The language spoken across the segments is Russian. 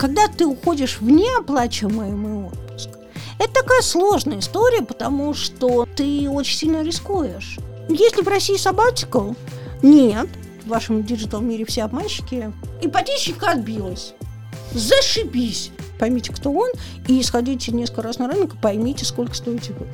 когда ты уходишь в неоплачиваемый отпуск, это такая сложная история, потому что ты очень сильно рискуешь. Если в России sabbatical, нет, в вашем digital мире все обманщики, ипотечника отбилась. Зашибись! Поймите, кто он, и сходите несколько раз на рынок, поймите, сколько стоите вы.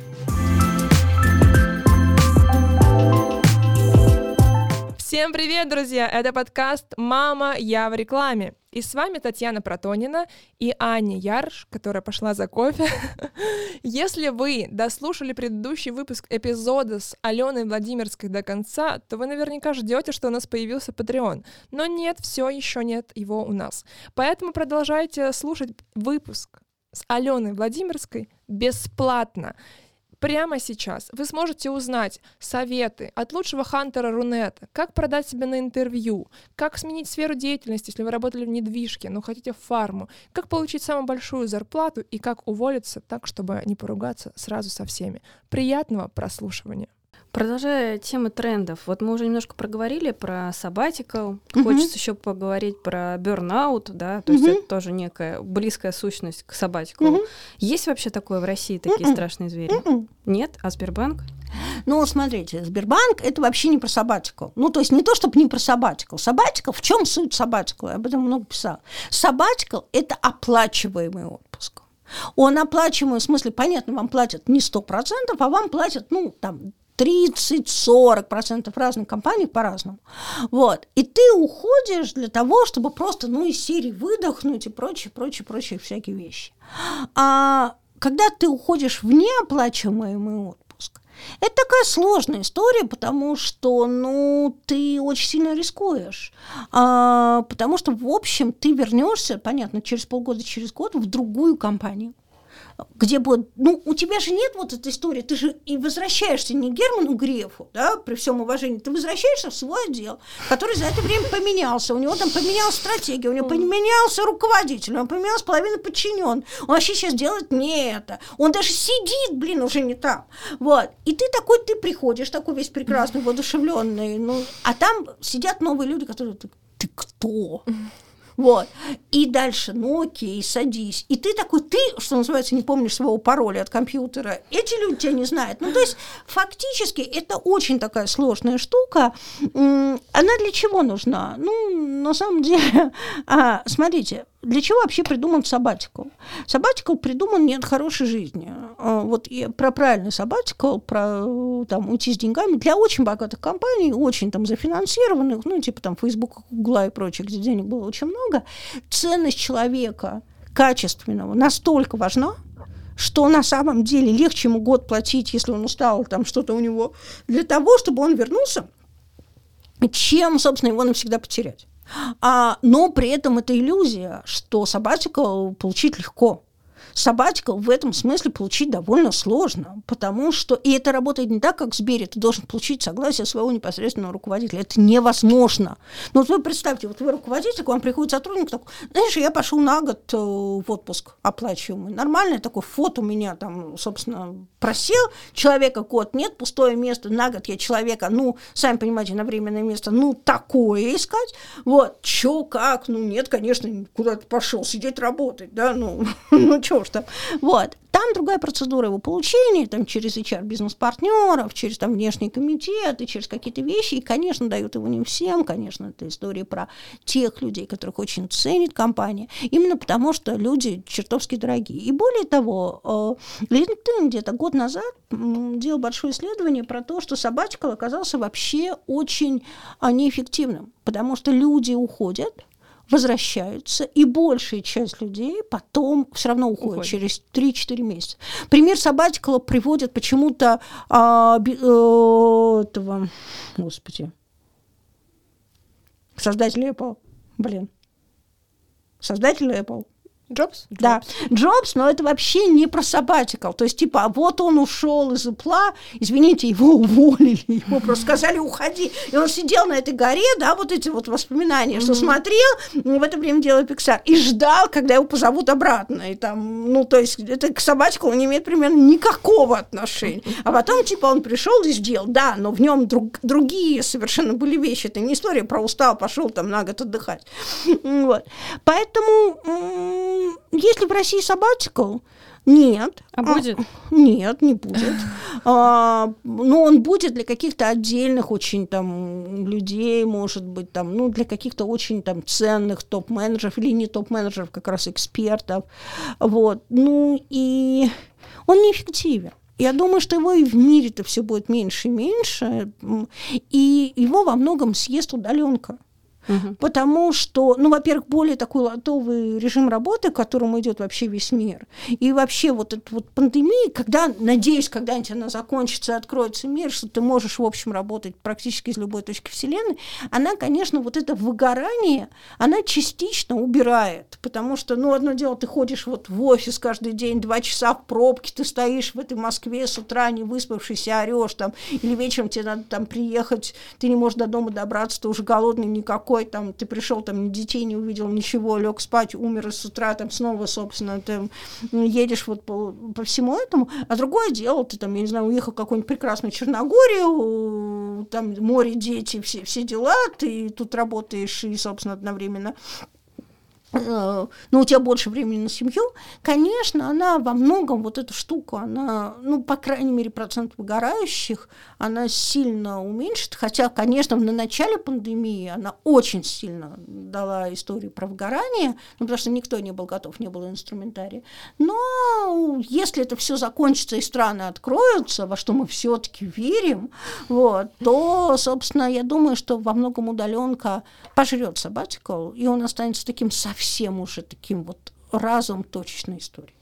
Всем привет, друзья! Это подкаст «Мама, я в рекламе». И с вами Татьяна Протонина и Аня Ярш, которая пошла за кофе. Если вы дослушали предыдущий выпуск эпизода с Аленой Владимирской до конца, то вы наверняка ждете, что у нас появился Patreon. Но нет, все еще нет его у нас. Поэтому продолжайте слушать выпуск с Аленой Владимирской бесплатно. Прямо сейчас вы сможете узнать советы от лучшего хантера Рунета, как продать себя на интервью, как сменить сферу деятельности, если вы работали в недвижке, но хотите в фарму, как получить самую большую зарплату и как уволиться так, чтобы не поругаться сразу со всеми. Приятного прослушивания! Продолжая тему трендов, вот мы уже немножко проговорили про сабатикл, угу. хочется еще поговорить про бернаут, да, то угу. есть это тоже некая близкая сущность к сабатиклу. Угу. Есть вообще такое в России, такие угу. страшные звери? Угу. Нет? А Сбербанк? Ну, смотрите, Сбербанк это вообще не про сабатикл. Ну, то есть не то, чтобы не про сабатикл. Сабатикл, в чем суть сабатикла? Я об этом много писала. Сабатикл – это оплачиваемый отпуск. Он оплачиваемый, в смысле, понятно, вам платят не 100%, а вам платят, ну, там, 30-40% разных компаний по-разному. Вот. И ты уходишь для того, чтобы просто, ну, из серии выдохнуть и прочее, прочее, прочее всякие вещи. А когда ты уходишь в неоплачиваемый отпуск, это такая сложная история, потому что, ну, ты очень сильно рискуешь. А, потому что, в общем, ты вернешься, понятно, через полгода, через год в другую компанию где будет, ну, у тебя же нет вот этой истории, ты же и возвращаешься не Герману Грефу, да, при всем уважении, ты возвращаешься в свой отдел, который за это время поменялся, у него там поменялась стратегия, у него поменялся руководитель, у него поменялась половина подчинен, он вообще сейчас делает не это, он даже сидит, блин, уже не там, вот, и ты такой, ты приходишь, такой весь прекрасный, воодушевленный, ну, а там сидят новые люди, которые, ты, ты кто? Вот. И дальше, ну окей, садись. И ты такой, ты, что называется, не помнишь своего пароля от компьютера. Эти люди тебя не знают. Ну, то есть, фактически, это очень такая сложная штука. Она для чего нужна? Ну, на самом деле, а, смотрите, для чего вообще придуман сабатикл? Сабатикл придуман не от хорошей жизни. А, вот и про правильный сабатикл, про там, уйти с деньгами для очень богатых компаний, очень там зафинансированных, ну, типа там Facebook, Google и прочее, где денег было очень много, ценность человека качественного настолько важна, что на самом деле легче ему год платить, если он устал, там что-то у него, для того, чтобы он вернулся, чем, собственно, его навсегда потерять. А, но при этом это иллюзия, что собачку получить легко sabbatical в этом смысле получить довольно сложно, потому что, и это работает не так, как в Сбере, ты должен получить согласие своего непосредственного руководителя, это невозможно. Но вот вы представьте, вот вы руководитель, к вам приходит сотрудник, такой, знаешь, я пошел на год э, в отпуск оплачиваемый, нормальный такой фото у меня там, собственно, просил, человека код нет, пустое место, на год я человека, ну, сами понимаете, на временное место, ну, такое искать, вот, чё, как, ну, нет, конечно, куда-то пошел сидеть работать, да, ну, ну, чё что, вот, там другая процедура его получения, там через HR бизнес-партнеров, через там внешний комитет и через какие-то вещи, и, конечно, дают его не всем, конечно, это история про тех людей, которых очень ценит компания, именно потому что люди чертовски дорогие. И более того, э, LinkedIn где-то год назад делал большое исследование про то, что собачка оказался вообще очень а, неэффективным, потому что люди уходят, возвращаются, и большая часть людей потом все равно уходит, уходит. через 3-4 месяца. Пример Сабатикала приводит почему-то а, би, а, этого, господи, создатель Apple, блин, создатель Apple, Джобс? Да, Джобс, но это вообще не про sabbatical. То есть, типа, а вот он ушел из Apple, извините, его уволили, ему просто сказали, уходи. И он сидел на этой горе, да, вот эти вот воспоминания, mm-hmm. что смотрел, в это время делал Pixar, и ждал, когда его позовут обратно. И там, ну, то есть, это к sabbatical не имеет примерно никакого отношения. А потом, типа, он пришел и сделал, да, но в нем друг, другие совершенно были вещи. Это не история про устал, пошел там на год отдыхать. Вот. Поэтому если в России sabbatical, нет. А будет? А, нет, не будет. А, но он будет для каких-то отдельных очень там людей, может быть, там, ну, для каких-то очень там ценных топ-менеджеров или не топ-менеджеров, как раз экспертов. Вот. Ну, и он неэффективен. Я думаю, что его и в мире-то все будет меньше и меньше, и его во многом съест удаленка. Угу. Потому что, ну, во-первых, более такой латовый режим работы, к которому идет вообще весь мир. И вообще вот эта вот пандемия, когда, надеюсь, когда-нибудь она закончится, откроется мир, что ты можешь, в общем, работать практически из любой точки Вселенной, она, конечно, вот это выгорание, она частично убирает. Потому что, ну, одно дело, ты ходишь вот в офис каждый день, два часа в пробке, ты стоишь в этой Москве с утра, не выспавшийся, орешь там, или вечером тебе надо там приехать, ты не можешь до дома добраться, ты уже голодный никакой, такой, там, ты пришел, там, детей не увидел, ничего, лег спать, умер, с утра там снова, собственно, ты едешь вот по, по всему этому, а другое дело, ты там, я не знаю, уехал в какую-нибудь прекрасную Черногорию, там море, дети, все, все дела, ты тут работаешь и, собственно, одновременно но у тебя больше времени на семью, конечно, она во многом, вот эту штуку, она, ну, по крайней мере, процент выгорающих, она сильно уменьшит, хотя, конечно, на начале пандемии она очень сильно дала историю про выгорание, ну, потому что никто не был готов, не было инструментария. Но если это все закончится и страны откроются, во что мы все-таки верим, вот, то, собственно, я думаю, что во многом удаленка пожрет sabbatical, и он останется таким совсем совсем уже таким вот разом точечной историей.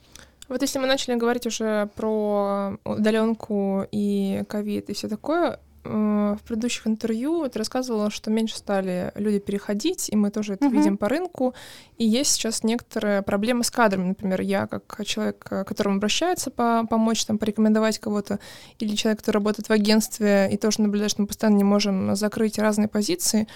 Вот если мы начали говорить уже про удаленку и ковид и все такое, в предыдущих интервью ты рассказывала, что меньше стали люди переходить, и мы тоже это uh-huh. видим по рынку. И есть сейчас некоторые проблемы с кадрами. Например, я как человек, к которому обращается по помочь, там, порекомендовать кого-то, или человек, который работает в агентстве и тоже наблюдает, что мы постоянно не можем закрыть разные позиции.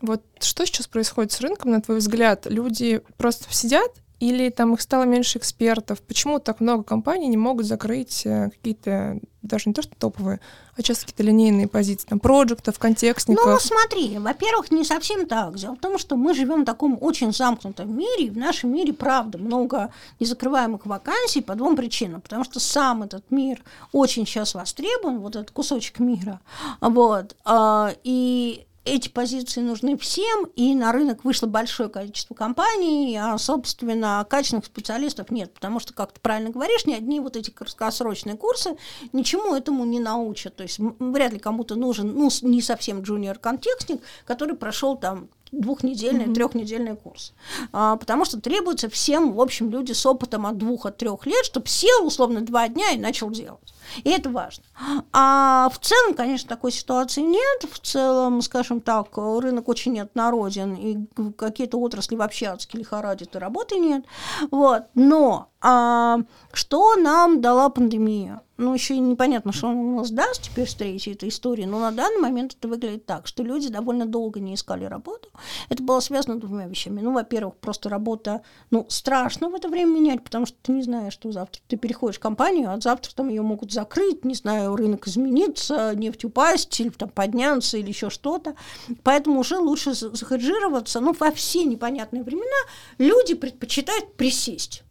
Вот что сейчас происходит с рынком, на твой взгляд? Люди просто сидят или там их стало меньше экспертов? Почему так много компаний не могут закрыть э, какие-то, даже не то что топовые, а часто какие-то линейные позиции, там, проектов, контекстников? Ну, смотри, во-первых, не совсем так. Дело в том, что мы живем в таком очень замкнутом мире, и в нашем мире, правда, много незакрываемых вакансий по двум причинам. Потому что сам этот мир очень сейчас востребован, вот этот кусочек мира. Вот. А, и эти позиции нужны всем, и на рынок вышло большое количество компаний, а, собственно, качественных специалистов нет, потому что, как ты правильно говоришь, ни одни вот эти краткосрочные курсы ничему этому не научат. То есть вряд ли кому-то нужен, ну, не совсем джуниор-контекстник, который прошел там двухнедельный, mm-hmm. трехнедельный курс. А, потому что требуется всем, в общем, люди с опытом от двух, от трех лет, чтобы сел условно два дня и начал делать. И это важно. А в целом, конечно, такой ситуации нет. В целом, скажем так, рынок очень неоднороден, и какие-то отрасли вообще адски лихорадят, и работы нет. Вот. Но а, что нам дала пандемия? Ну, еще непонятно, что он у нас даст теперь с третьей этой истории, но на данный момент это выглядит так, что люди довольно долго не искали работу. Это было связано двумя вещами. Ну, во-первых, просто работа, ну, страшно в это время менять, потому что ты не знаешь, что завтра. Ты переходишь в компанию, а завтра там ее могут закрыть, не знаю, рынок изменится, нефть упасть, или там подняться, или еще что-то. Поэтому уже лучше захеджироваться. Ну, во все непонятные времена люди предпочитают присесть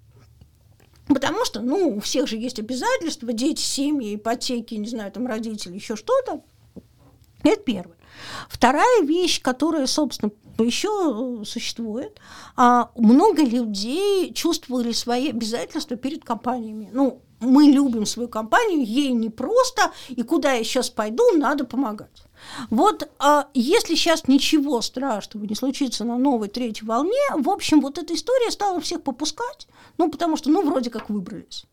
Потому что, ну, у всех же есть обязательства, дети, семьи, ипотеки, не знаю, там родители, еще что-то. Это первое. Вторая вещь, которая, собственно, еще существует, а много людей чувствовали свои обязательства перед компаниями. Ну, мы любим свою компанию, ей не просто, и куда я сейчас пойду, надо помогать. Вот а если сейчас ничего страшного не случится на новой третьей волне, в общем, вот эта история стала всех попускать, ну, потому что, ну, вроде как выбрались.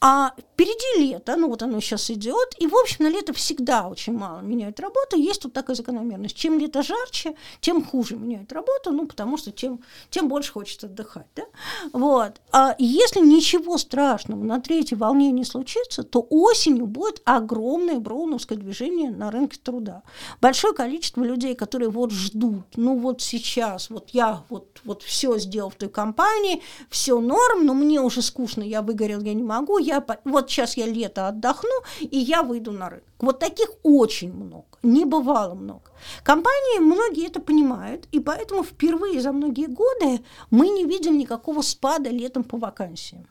А впереди лето, ну вот оно сейчас идет, и, в общем, на лето всегда очень мало меняют работу. Есть тут такая закономерность. Чем лето жарче, тем хуже меняют работу, ну, потому что тем, тем больше хочется отдыхать. Да? Вот. А если ничего страшного на третьей волне не случится, то осенью будет огромное броуновское движение на рынке труда. Большое количество людей, которые вот ждут, ну вот сейчас, вот я вот, вот все сделал в той компании, все норм, но мне уже скучно, я выгорел, я не могу, я, вот сейчас я лето отдохну, и я выйду на рынок. Вот таких очень много, не бывало много. Компании, многие это понимают, и поэтому впервые за многие годы мы не видим никакого спада летом по вакансиям.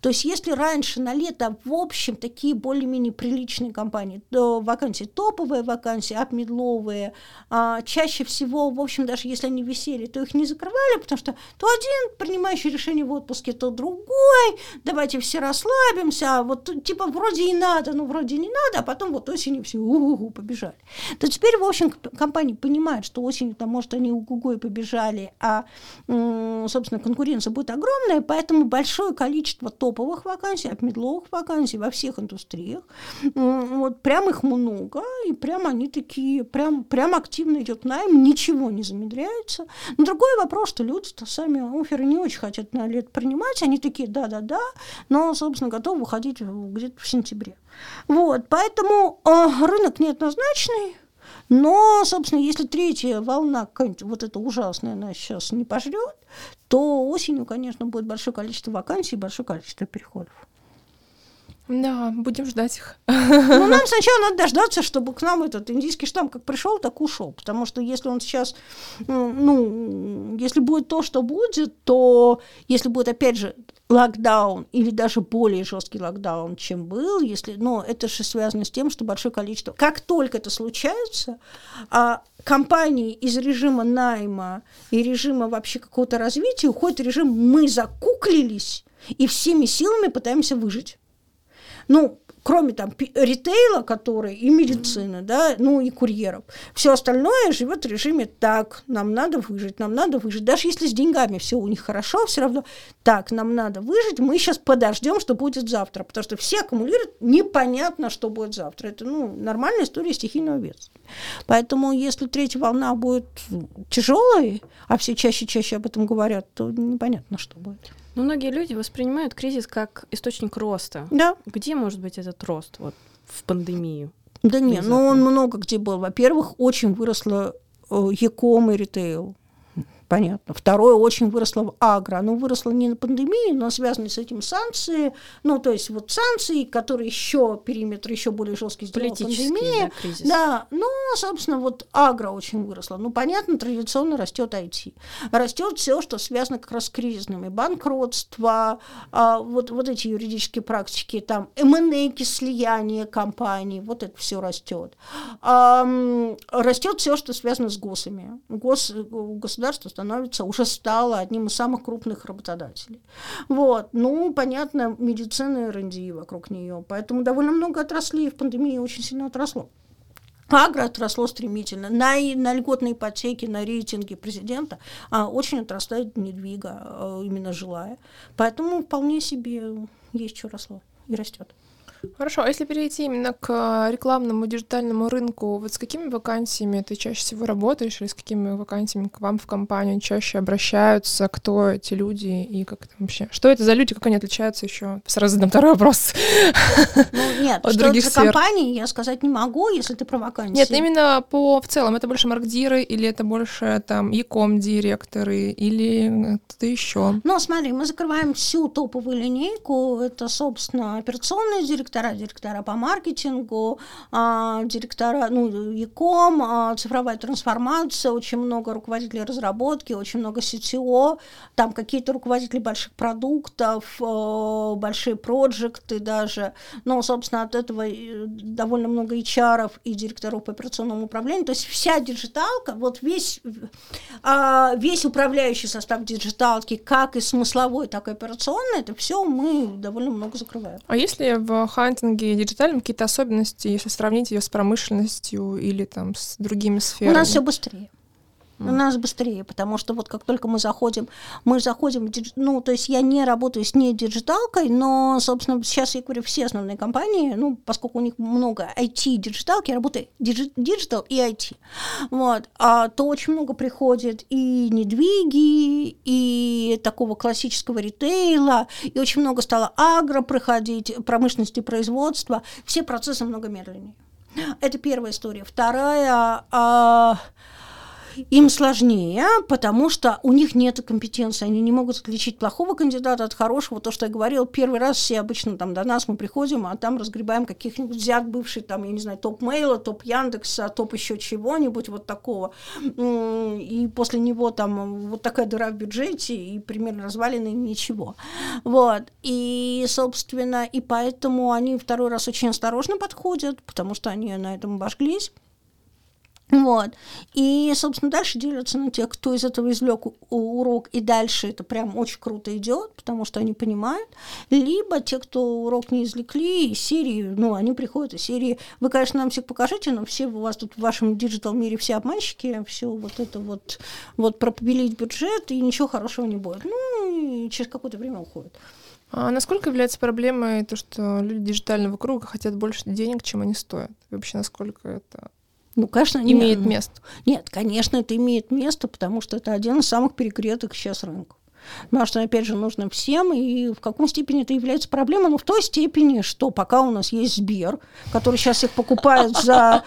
То есть если раньше на лето, в общем, такие более-менее приличные компании, то вакансии топовые вакансии, апмедловые, а, чаще всего, в общем, даже если они висели, то их не закрывали, потому что то один принимающий решение в отпуске, то другой, давайте все расслабимся, а вот типа вроде и надо, но вроде не надо, а потом вот осенью все у-гу-гу побежали. То теперь, в общем, компании понимают, что осенью там, может, они у-гу-гу и побежали, а, собственно, конкуренция будет огромная, поэтому большое количество топовых вакансий, от медловых вакансий во всех индустриях. Вот прям их много, и прям они такие, прям, прям активно идет найм, ничего не замедряется. Но другой вопрос, что люди-то сами оферы не очень хотят на лет принимать, они такие, да-да-да, но, собственно, готовы выходить где-то в сентябре. Вот, поэтому э, рынок неоднозначный, но, собственно, если третья волна, вот эта ужасная, она сейчас не пожрет, то осенью, конечно, будет большое количество вакансий и большое количество переходов. Да, будем ждать их. Ну, нам сначала надо дождаться, чтобы к нам этот индийский штамм как пришел, так ушел. Потому что если он сейчас, ну, если будет то, что будет, то если будет, опять же, локдаун или даже более жесткий локдаун, чем был, если, но это же связано с тем, что большое количество. Как только это случается, а компании из режима найма и режима вообще какого-то развития уходит режим «мы закуклились» и всеми силами пытаемся выжить. Ну, кроме там ритейла, который и медицины, да, ну и курьеров. Все остальное живет в режиме так, нам надо выжить, нам надо выжить. Даже если с деньгами все у них хорошо, все равно так, нам надо выжить, мы сейчас подождем, что будет завтра, потому что все аккумулируют, непонятно, что будет завтра. Это ну, нормальная история стихийного бедствия. Поэтому если третья волна будет тяжелой, а все чаще и чаще об этом говорят, то непонятно, что будет. Но многие люди воспринимают кризис как источник роста. Да. Где может быть этот рост вот, в пандемию? Да нет, ну он много где был. Во-первых, очень выросло э, Яком и ритейл понятно. Второе очень выросло в агро. Оно выросло не на пандемии, но связаны с этим санкции. Ну, то есть вот санкции, которые еще периметр еще более жесткий сделал пандемия. Да, кризис. да, ну, собственно, вот агро очень выросло. Ну, понятно, традиционно растет IT. Растет все, что связано как раз с кризисными. Банкротство, а, вот, вот эти юридические практики, там, M&A, слияние компаний, вот это все растет. А, растет все, что связано с ГОСами. Гос, государство становится, уже стала одним из самых крупных работодателей. Вот. Ну, понятно, медицина и РНД вокруг нее. Поэтому довольно много отраслей в пандемии очень сильно отросло. Агро отросло стремительно. На, на льготной ипотеке, на рейтинге президента а, очень отрастает недвига, а, именно жилая. Поэтому вполне себе есть что росло и растет. Хорошо, а если перейти именно к рекламному диджитальному рынку, вот с какими вакансиями ты чаще всего работаешь, или с какими вакансиями к вам в компанию чаще обращаются, кто эти люди и как это вообще? Что это за люди, как они отличаются еще? Сразу задам второй вопрос. Ну, нет, От что других это за компании, я сказать не могу, если ты про вакансии. Нет, именно по в целом, это больше маркдиры или это больше там яком директоры или кто-то еще? Ну, смотри, мы закрываем всю топовую линейку, это, собственно, операционные директоры, директора, директора по маркетингу, а, директора, ну, ЯКом, а, цифровая трансформация, очень много руководителей разработки, очень много CTO, там какие-то руководители больших продуктов, а, большие проекты даже, но, собственно, от этого довольно много HR и директоров по операционному управлению, то есть вся диджиталка, вот весь, весь управляющий состав диджиталки, как и смысловой, так и операционный, это все мы довольно много закрываем. А если в хантинге диджитальном какие-то особенности, если сравнить ее с промышленностью или там с другими сферами? У нас все быстрее. У нас быстрее, потому что вот как только мы заходим, мы заходим, ну, то есть я не работаю с не диджиталкой, но, собственно, сейчас я говорю, все основные компании, ну, поскольку у них много IT диджиталки, я работаю digi- digital и IT, вот, а, то очень много приходит и недвиги, и такого классического ритейла, и очень много стало агро приходить, промышленности производства, все процессы много медленнее. Это первая история. Вторая, а, им сложнее, потому что у них нет компетенции, они не могут отличить плохого кандидата от хорошего. То, что я говорил, первый раз все обычно там до нас мы приходим, а там разгребаем каких-нибудь взят бывший, там, я не знаю, топ мейла, топ Яндекса, топ еще чего-нибудь вот такого. И после него там вот такая дыра в бюджете и примерно развалины ничего. Вот. И, собственно, и поэтому они второй раз очень осторожно подходят, потому что они на этом обожглись. Вот. И, собственно, дальше делятся на тех, кто из этого извлек урок, и дальше это прям очень круто идет, потому что они понимают. Либо те, кто урок не извлекли, из серии, ну, они приходят из серии, вы, конечно, нам всех покажите, но все у вас тут в вашем digital мире все обманщики, все вот это вот, вот пропилить бюджет, и ничего хорошего не будет. Ну, и через какое-то время уходит. А насколько является проблемой то, что люди диджитального круга хотят больше денег, чем они стоят? И вообще, насколько это ну, конечно, имеет нет. место. Нет, конечно, это имеет место, потому что это один из самых перегретых сейчас рынков. Потому что, опять же, нужно всем, и в каком степени это является проблемой, но в той степени, что пока у нас есть Сбер, который сейчас их покупает за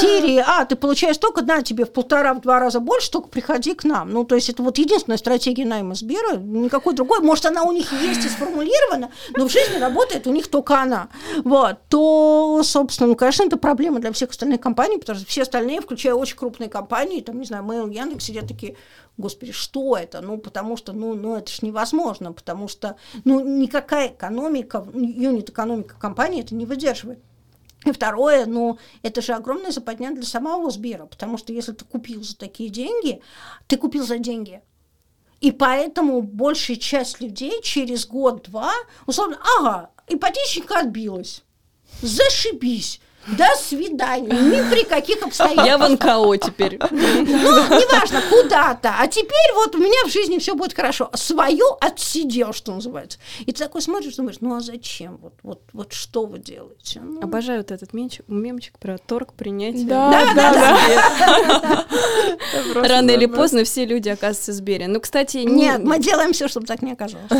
серии, а, ты получаешь только, на тебе в полтора, в два раза больше, только приходи к нам. Ну, то есть это вот единственная стратегия найма Сбера, никакой другой. Может, она у них есть и сформулирована, но в жизни работает у них только она. Вот, то, собственно, ну, конечно, это проблема для всех остальных компаний, потому что все остальные, включая очень крупные компании, там, не знаю, Mail, Яндекс, сидят такие, господи, что это? Ну, потому что, ну, ну это же невозможно, потому что, ну, никакая экономика, юнит-экономика компании это не выдерживает. И второе, ну, это же огромная западня для самого Сбера, потому что если ты купил за такие деньги, ты купил за деньги. И поэтому большая часть людей через год-два, условно, ага, ипотечника отбилась, зашибись, до свидания. Ни при каких обстоятельствах. Я в НКО теперь. Ну, неважно, куда-то. А теперь вот у меня в жизни все будет хорошо. Свое отсидел, что называется. И ты такой смотришь, думаешь, ну а зачем? Вот, вот, вот что вы делаете? Ну... Обожаю вот этот мемчик, мемчик про торг принятия. Да, да, да. Рано или поздно все люди оказываются в Сбере. Ну, кстати... Нет, мы делаем все, чтобы так не оказалось.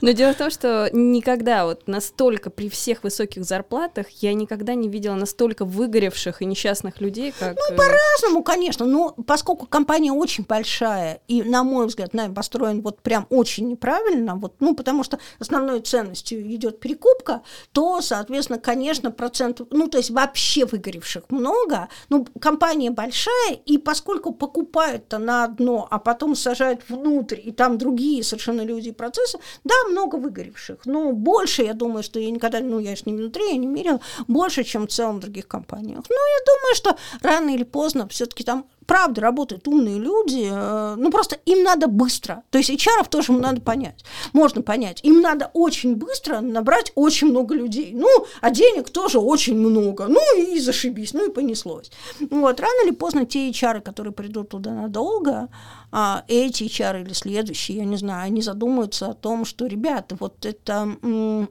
Но дело в том, что никогда вот настолько при всех высоких зарплатах я никогда не видела настолько выгоревших и несчастных людей, как... Ну, по-разному, конечно, но поскольку компания очень большая, и, на мой взгляд, нами построен вот прям очень неправильно, вот, ну, потому что основной ценностью идет перекупка, то, соответственно, конечно, процент, ну, то есть вообще выгоревших много, ну, компания большая, и поскольку покупают-то на одно, а потом сажают внутрь, и там другие совершенно люди и процессы, да, много выгоревших, но больше, я думаю, что я никогда, ну, я же не внутри, я не мерила, больше, чем в целом в других компаниях. Но я думаю, что рано или поздно все-таки там правда работают умные люди, ну просто им надо быстро. То есть HR тоже надо понять. Можно понять. Им надо очень быстро набрать очень много людей. Ну, а денег тоже очень много. Ну и зашибись, ну и понеслось. Вот, рано или поздно те HR, которые придут туда надолго, а эти HR или следующие, я не знаю, они задумаются о том, что, ребята, вот эта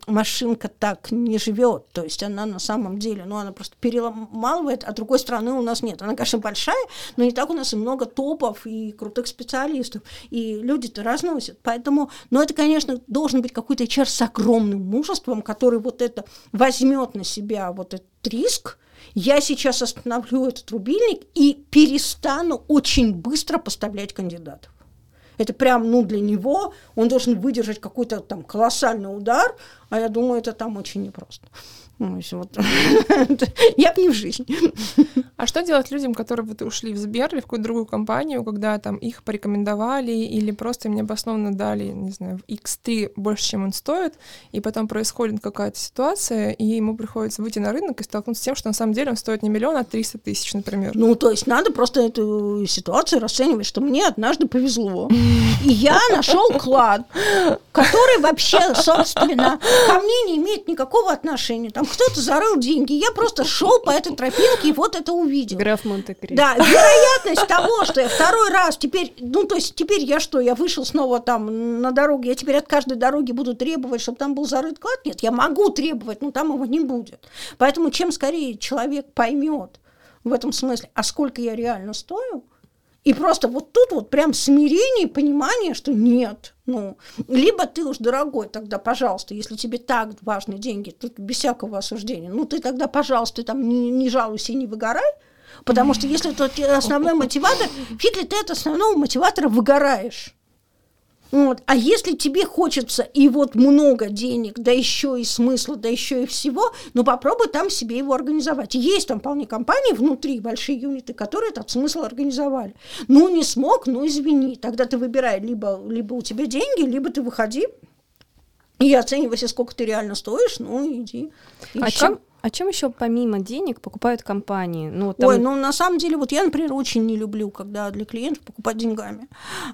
машинка так не живет, то есть она на самом деле, ну, она просто переломалывает, а другой стороны у нас нет. Она, конечно, большая, но не так у нас и много топов и крутых специалистов, и люди-то разносят. Поэтому, ну, это, конечно, должен быть какой-то HR с огромным мужеством, который вот это возьмет на себя вот этот риск, я сейчас остановлю этот рубильник и перестану очень быстро поставлять кандидатов. Это прям, ну, для него он должен выдержать какой-то там колоссальный удар, а я думаю, это там очень непросто. Ну, вот. Я бы не в жизнь. А что делать людям, которые вот ушли в Сбер или в какую-то другую компанию, когда там их порекомендовали или просто им необоснованно дали, не знаю, в X3 больше, чем он стоит, и потом происходит какая-то ситуация, и ему приходится выйти на рынок и столкнуться с тем, что на самом деле он стоит не миллион, а 300 тысяч, например. Ну, то есть надо просто эту ситуацию расценивать, что мне однажды повезло. И я нашел клад, который вообще, собственно, ко мне не имеет никакого отношения. Там кто-то зарыл деньги. Я просто шел по этой тропинке и вот это увидел. Граф Монте-Кристо. Да, вероятность того, что я второй раз теперь, ну, то есть теперь я что, я вышел снова там на дорогу, я теперь от каждой дороги буду требовать, чтобы там был зарыт клад? Нет, я могу требовать, но там его не будет. Поэтому чем скорее человек поймет в этом смысле, а сколько я реально стою, и просто вот тут вот прям смирение и понимание, что нет. Ну, либо ты уж дорогой, тогда, пожалуйста, если тебе так важны деньги, тут без всякого осуждения, ну ты тогда, пожалуйста, там не, не жалуйся и не выгорай, потому что если это основной мотиватор, фиг ли ты от основного мотиватора выгораешь. Вот. А если тебе хочется и вот много денег, да еще и смысла, да еще и всего, ну попробуй там себе его организовать. Есть там вполне компании внутри, большие юниты, которые этот смысл организовали. Ну не смог, ну извини. Тогда ты выбирай, либо, либо у тебя деньги, либо ты выходи и оценивайся, сколько ты реально стоишь, ну иди. И а чем, а чем еще помимо денег покупают компании? Ну, там... Ой, ну на самом деле, вот я, например, очень не люблю, когда для клиентов покупать деньгами.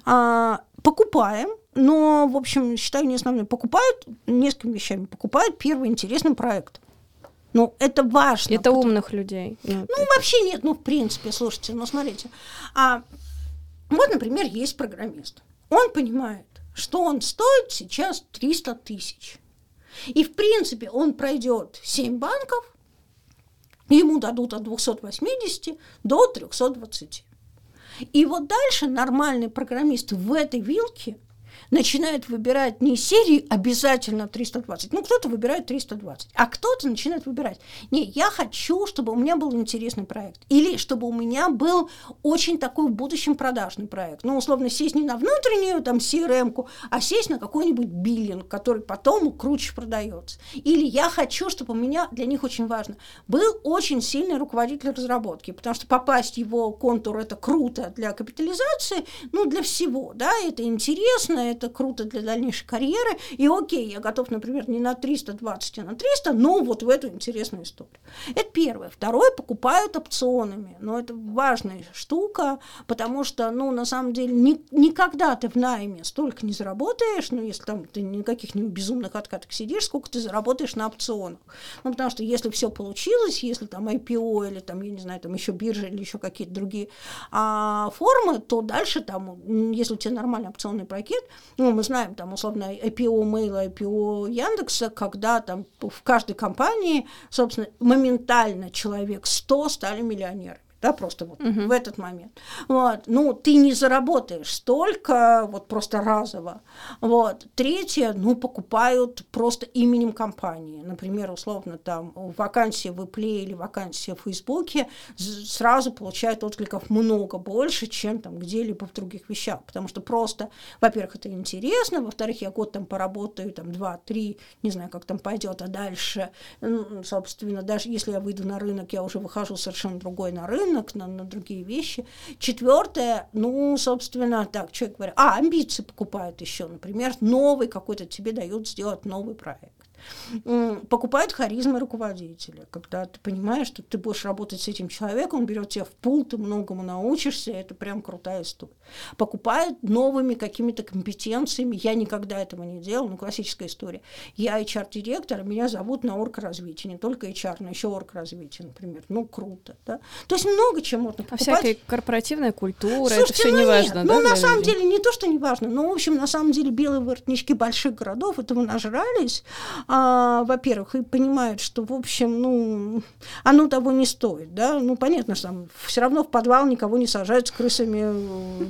А, покупаем, но, в общем, считаю не основным. Покупают несколькими вещами. Покупают первый интересный проект. Ну, это важно. Это потому... умных людей. Ну, ну вообще нет, ну, в принципе, слушайте, ну, смотрите. А, вот, например, есть программист. Он понимает, что он стоит сейчас 300 тысяч. И, в принципе, он пройдет 7 банков, ему дадут от 280 до 320. И вот дальше нормальный программист в этой вилке начинает выбирать не серии обязательно 320, ну, кто-то выбирает 320, а кто-то начинает выбирать, не, я хочу, чтобы у меня был интересный проект, или чтобы у меня был очень такой в будущем продажный проект. Ну, условно, сесть не на внутреннюю там CRM-ку, а сесть на какой-нибудь биллинг, который потом круче продается. Или я хочу, чтобы у меня, для них очень важно, был очень сильный руководитель разработки, потому что попасть в его контур – это круто для капитализации, ну, для всего, да, это интересно, это круто для дальнейшей карьеры, и окей, я готов, например, не на 320, а на 300, но вот в эту интересную историю. Это первое. Второе, покупают опционами, но это важная штука, потому что, ну, на самом деле, ни, никогда ты в найме столько не заработаешь, ну, если там ты никаких не безумных откаток сидишь, сколько ты заработаешь на опционах. Ну, потому что если все получилось, если там IPO или там, я не знаю, там еще биржа или еще какие-то другие а, формы, то дальше там, если у тебя нормальный опционный пакет, ну, мы знаем, там, условно, IPO Mail, IPO Яндекса, когда там в каждой компании, собственно, моментально человек 100 стали миллионерами да, просто вот угу. в этот момент. Вот. Ну, ты не заработаешь столько, вот просто разово. Вот. Третье, ну, покупают просто именем компании. Например, условно, там, вакансия в Apple или вакансия в Фейсбуке сразу получают откликов много больше, чем там где-либо в других вещах. Потому что просто, во-первых, это интересно, во-вторых, я год там поработаю, там, два-три, не знаю, как там пойдет, а дальше, ну, собственно, даже если я выйду на рынок, я уже выхожу совершенно другой на рынок, рынок, на, на другие вещи. Четвертое, ну, собственно, так, человек говорит, а, амбиции покупают еще, например, новый какой-то тебе дают сделать новый проект покупают харизмы руководителя, когда ты понимаешь, что ты будешь работать с этим человеком, он берет тебя в пул, ты многому научишься, это прям крутая история. Покупают новыми какими-то компетенциями, я никогда этого не делал, ну, классическая история. Я HR-директор, меня зовут на орг-развитие, не только HR, но еще орг-развитие, например. Ну, круто, да. То есть много чем можно покупать. А всякая корпоративная культура, Слушайте, это все ну, не важно, да? Ну, на самом людей? деле, не то, что не важно, но, в общем, на самом деле белые воротнички больших городов этого нажрались, а, во-первых, и понимают, что, в общем, ну, оно того не стоит, да, ну, понятно, что там все равно в подвал никого не сажают с крысами,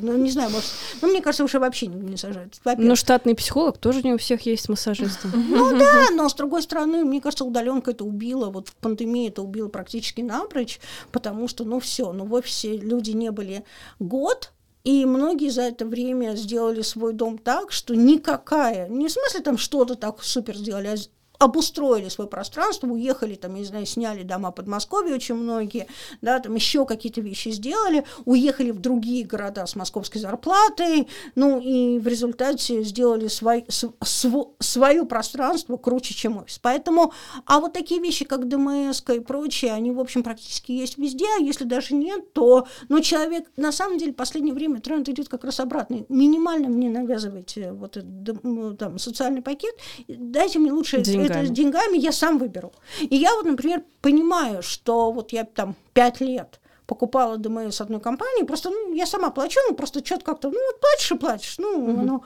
ну, не знаю, может, ну, мне кажется, уже вообще не, не сажают. Но штатный психолог тоже не у всех есть массажистом. Ну, да, но, с другой стороны, мне кажется, удаленка это убила, вот в пандемии это убило практически напрочь, потому что, ну, все, ну, в офисе люди не были год, и многие за это время сделали свой дом так, что никакая, не в смысле там что-то так супер сделали, а обустроили свое пространство, уехали, там, я не знаю, сняли дома Подмосковья очень многие, да, там еще какие-то вещи сделали, уехали в другие города с московской зарплатой, ну и в результате сделали свой, св, свое пространство круче, чем офис. Поэтому, а вот такие вещи, как ДМС и прочее, они, в общем, практически есть везде, а если даже нет, то, ну, человек, на самом деле, в последнее время тренд идет как раз обратный. Минимально мне навязывайте вот этот, там, социальный пакет, дайте мне лучше Деньги деньгами. это с деньгами я сам выберу. И я вот, например, понимаю, что вот я там пять лет покупала ДМС одной компании, просто ну, я сама плачу, ну просто что-то как-то, ну вот платишь и платишь, ну, Мгм. ну.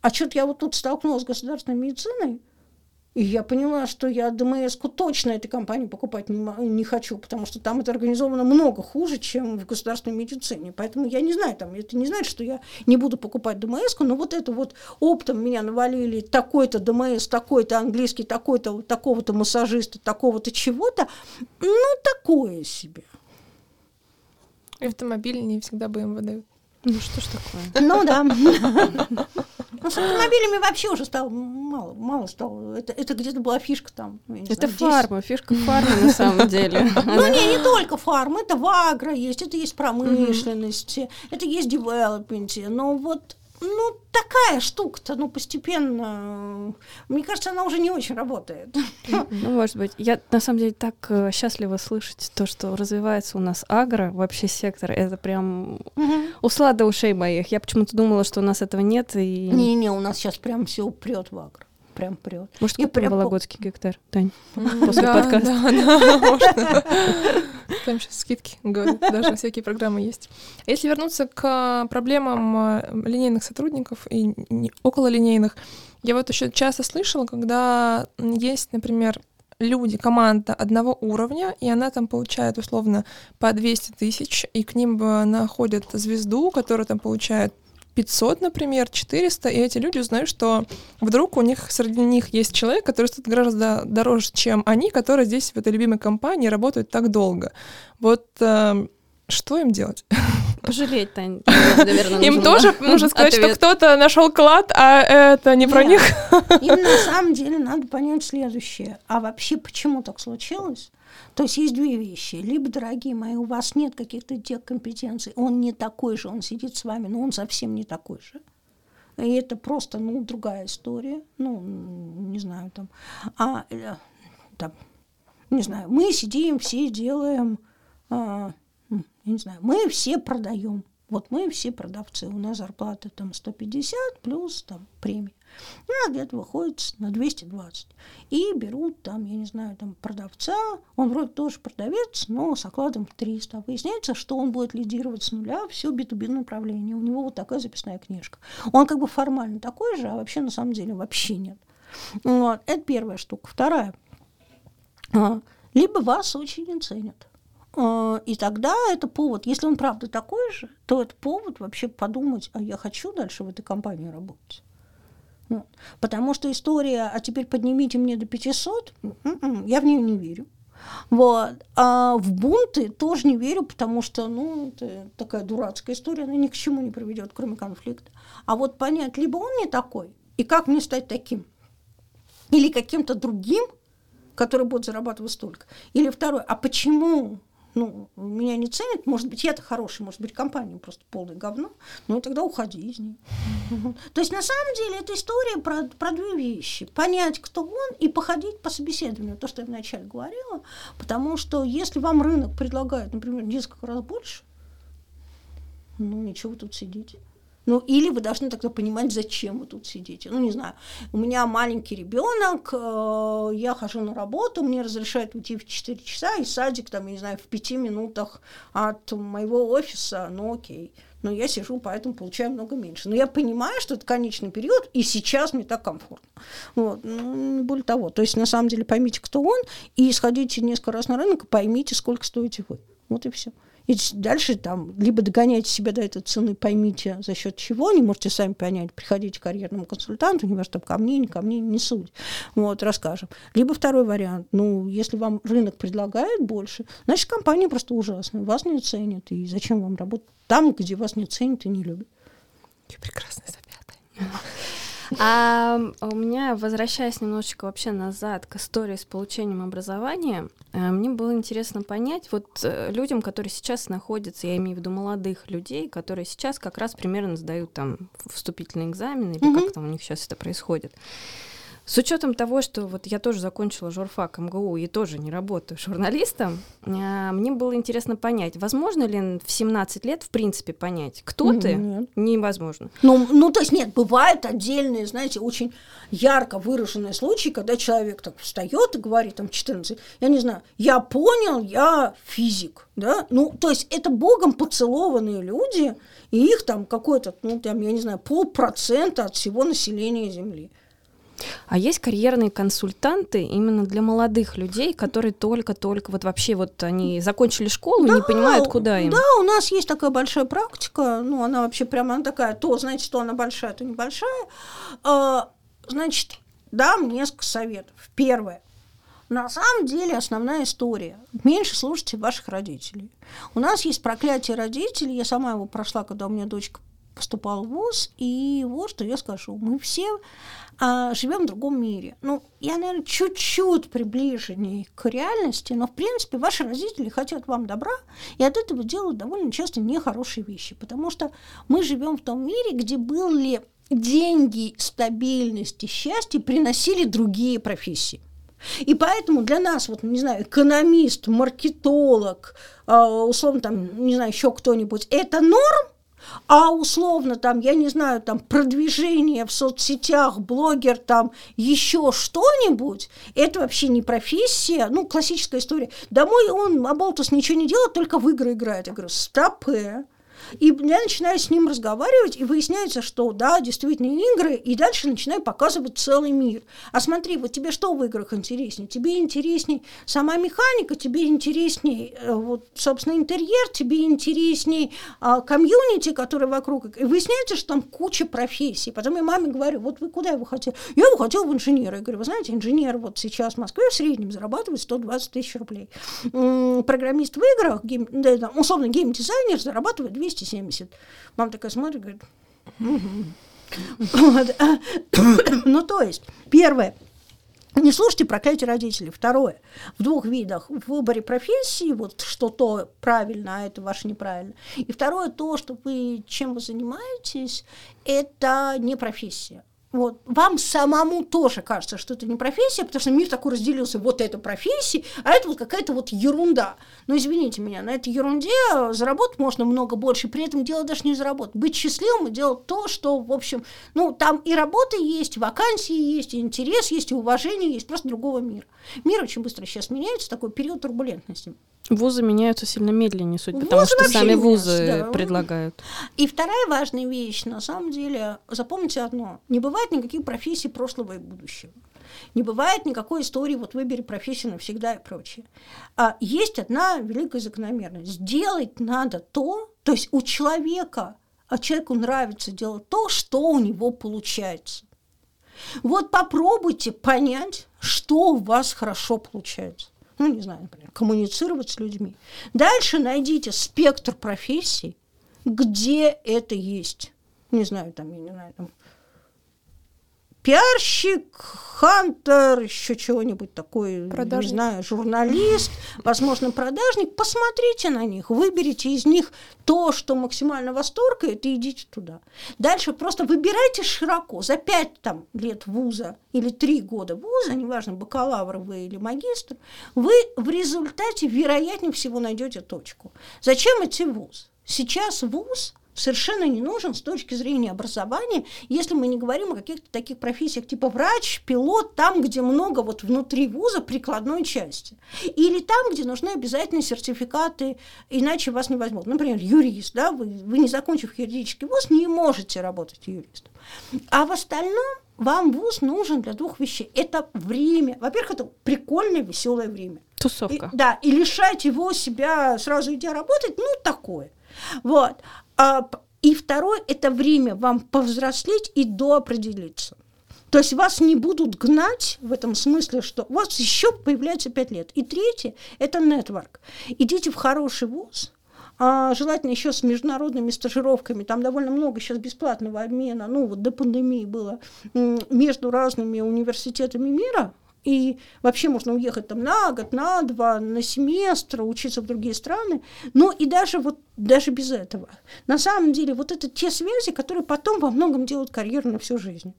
А что-то я вот тут столкнулась с государственной медициной, и я поняла, что я ДМС-ку точно этой компании покупать не, не хочу, потому что там это организовано много хуже, чем в государственной медицине. Поэтому я не знаю, там, это не значит, что я не буду покупать ДМС-ку, но вот это вот оптом меня навалили такой-то ДМС, такой-то английский, такой-то, такого-то массажиста, такого-то чего-то, ну, такое себе. Автомобиль не всегда БМВ дают. Ну что ж такое? Ну да. Ну, с автомобилями вообще уже стало мало, мало стало. Это, это где-то была фишка там. Это знаю, 10. фарма, фишка фармы на самом деле. Ну, не, не только фарм, это вагра есть, это есть промышленность, это есть девелопмент, но вот, ну, такая штука-то, ну, постепенно, мне кажется, она уже не очень работает. Ну, может быть. Я на самом деле так э, счастлива слышать то, что развивается у нас агро, вообще сектор. Это прям услада до ушей моих. Я почему-то думала, что у нас этого нет. И... Не-не, у нас сейчас прям все прет в агро, прям прет. Может, И купим прям Вологодский гектар, Тань? После да, подкаста. Да, да, можно. Там сейчас скидки, говорят, даже всякие программы есть. Если вернуться к проблемам э, линейных сотрудников и не- окололинейных, я вот еще часто слышала, когда есть, например, люди, команда одного уровня, и она там получает условно по 200 тысяч, и к ним э, находят звезду, которая там получает 500, например, 400, и эти люди узнают, что вдруг у них среди них есть человек, который стоит гораздо дороже, чем они, которые здесь в этой любимой компании работают так долго. Вот э, что им делать? Пожалеть, Тань, наверное, Им нужно, тоже да? нужно сказать, что Ответ. кто-то нашел клад, а это не про Нет. них. Им на самом деле надо понять следующее. А вообще почему так случилось? То есть есть две вещи. Либо, дорогие мои, у вас нет каких-то тех компетенций, он не такой же, он сидит с вами, но он совсем не такой же. И это просто, ну, другая история. Ну, не знаю, там. А, э, там, не знаю, мы сидим, все делаем, а, не знаю, мы все продаем. Вот мы все продавцы, у нас зарплата там 150 плюс там премия. Ну, где-то выходит на 220. И берут там, я не знаю, там продавца, он вроде тоже продавец, но с окладом в 300. А Выясняется, что он будет лидировать с нуля все B2B направление. У него вот такая записная книжка. Он как бы формально такой же, а вообще на самом деле вообще нет. Вот. Это первая штука. Вторая. А, Либо вас очень не ценят. А, И тогда это повод, если он правда такой же, то это повод вообще подумать, а я хочу дальше в этой компании работать. Вот. Потому что история, а теперь поднимите мне до 500, м-м, я в нее не верю. Вот. А в бунты тоже не верю, потому что, ну, это такая дурацкая история, она ни к чему не приведет, кроме конфликта. А вот понять, либо он не такой, и как мне стать таким, или каким-то другим, который будет зарабатывать столько. Или второе, а почему ну, меня не ценят, может быть, я-то хороший, может быть, компания просто полное говно, ну и тогда уходи из нее. То есть, на самом деле, это история про, про две вещи. Понять, кто он, и походить по собеседованию, то, что я вначале говорила, потому что если вам рынок предлагает, например, несколько раз больше, ну, ничего тут сидите. Ну, или вы должны тогда понимать, зачем вы тут сидите. Ну, не знаю, у меня маленький ребенок, э, я хожу на работу, мне разрешают уйти в 4 часа, и садик, там, я не знаю, в 5 минутах от моего офиса, ну, окей. Но я сижу, поэтому получаю много меньше. Но я понимаю, что это конечный период, и сейчас мне так комфортно. Вот. Ну, более того. То есть, на самом деле, поймите, кто он, и сходите несколько раз на рынок, и поймите, сколько стоите вы. Вот и все. И дальше там либо догоняйте себя до этой цены, поймите, за счет чего, не можете сами понять, приходите к карьерному консультанту, не там ко мне, не ко мне, не суть. Вот, расскажем. Либо второй вариант, ну, если вам рынок предлагает больше, значит, компания просто ужасная, вас не ценит, и зачем вам работать там, где вас не ценят и не любят. Прекрасная запятая. А у меня, возвращаясь немножечко вообще назад к истории с получением образования, э, мне было интересно понять, вот э, людям, которые сейчас находятся, я имею в виду молодых людей, которые сейчас как раз примерно сдают там вступительный экзамен, или Мгм. как там у них сейчас это происходит. С учетом того, что вот я тоже закончила журфак МГУ и тоже не работаю журналистом, а, мне было интересно понять, возможно ли в 17 лет в принципе понять, кто ты? Нет. Невозможно. Ну, ну, то есть нет, бывают отдельные, знаете, очень ярко выраженные случаи, когда человек так встает и говорит, там, 14, я не знаю, я понял, я физик, да, ну, то есть это богом поцелованные люди, и их там какой-то, ну, там, я не знаю, полпроцента от всего населения Земли. А есть карьерные консультанты именно для молодых людей, которые только-только вот вообще вот они закончили школу да, не понимают, куда им. Да, у нас есть такая большая практика, ну, она вообще прямо она такая, то, знаете, что она большая, то небольшая. А, значит, дам несколько советов. Первое. На самом деле основная история. Меньше слушайте ваших родителей. У нас есть проклятие родителей. Я сама его прошла, когда у меня дочка поступала в ВУЗ. И вот что я скажу. Мы все а, живем в другом мире. Ну, я, наверное, чуть-чуть приближеннее к реальности, но, в принципе, ваши родители хотят вам добра, и от этого делают довольно часто нехорошие вещи, потому что мы живем в том мире, где были деньги, стабильность и счастье приносили другие профессии. И поэтому для нас, вот, не знаю, экономист, маркетолог, а, условно, там, не знаю, еще кто-нибудь, это норм, а условно там, я не знаю, там продвижение в соцсетях, блогер там, еще что-нибудь, это вообще не профессия, ну, классическая история. Домой он, Аболтус, ничего не делает, только в игры играет. Я говорю, стопы. И я начинаю с ним разговаривать, и выясняется, что да, действительно игры, и дальше начинаю показывать целый мир. А смотри, вот тебе что в играх интереснее? Тебе интереснее сама механика, тебе интереснее, э, вот, собственно, интерьер, тебе интереснее а, комьюнити, который вокруг. И выясняется, что там куча профессий. Потом я маме говорю, вот вы куда его хотели? Я его хотела в инженера. Я говорю, вы знаете, инженер вот сейчас в Москве в среднем зарабатывает 120 тысяч рублей. Программист в играх, гейм, да, условно, геймдизайнер зарабатывает 200 270. Мама такая смотрит, говорит, ну, то есть, первое, не слушайте проклятие родителей. Второе, в двух видах. В выборе профессии, вот что то правильно, а это ваше неправильно. И второе, то, что вы, чем вы занимаетесь, это не профессия вот, вам самому тоже кажется, что это не профессия, потому что мир такой разделился, вот это профессия, а это вот какая-то вот ерунда. Но извините меня, на этой ерунде заработать можно много больше, при этом дело даже не заработать. Быть счастливым и делать то, что, в общем, ну, там и работа есть, и вакансии есть, и интерес есть, и уважение есть, просто другого мира. Мир очень быстро сейчас меняется, такой период турбулентности. Вузы меняются сильно медленнее, суть, вузы потому что сами вузы да. предлагают. И вторая важная вещь, на самом деле, запомните одно, не бывает никаких профессий прошлого и будущего. Не бывает никакой истории, вот выбери профессию навсегда и прочее. А есть одна великая закономерность. Сделать надо то, то есть у человека, а человеку нравится делать то, что у него получается. Вот попробуйте понять, что у вас хорошо получается ну, не знаю, например, коммуницировать с людьми. Дальше найдите спектр профессий, где это есть. Не знаю, там, я не знаю, там, пиарщик, хантер, еще чего-нибудь такое, продажник. не знаю, журналист, возможно, продажник, посмотрите на них, выберите из них то, что максимально восторгает, и идите туда. Дальше просто выбирайте широко. За пять там, лет вуза или три года вуза, неважно, бакалавр вы или магистр, вы в результате, вероятнее всего, найдете точку. Зачем идти в вуз? Сейчас вуз совершенно не нужен с точки зрения образования, если мы не говорим о каких-то таких профессиях типа врач, пилот, там, где много вот внутри вуза прикладной части. Или там, где нужны обязательные сертификаты, иначе вас не возьмут. Например, юрист, да, вы, вы не закончив юридический вуз, не можете работать юристом. А в остальном вам вуз нужен для двух вещей. Это время. Во-первых, это прикольное, веселое время. Тусовка. И, да, и лишать его себя сразу идя работать, ну, такое. Вот. А, и второе – это время вам повзрослеть и доопределиться. То есть вас не будут гнать в этом смысле, что у вас еще появляется пять лет. И третье – это нетворк. Идите в хороший вуз, а, желательно еще с международными стажировками. Там довольно много сейчас бесплатного обмена, ну вот до пандемии было, между разными университетами мира. И вообще можно уехать там на год, на два, на семестр, учиться в другие страны. Но и даже вот даже без этого. На самом деле вот это те связи, которые потом во многом делают карьеру на всю жизнь.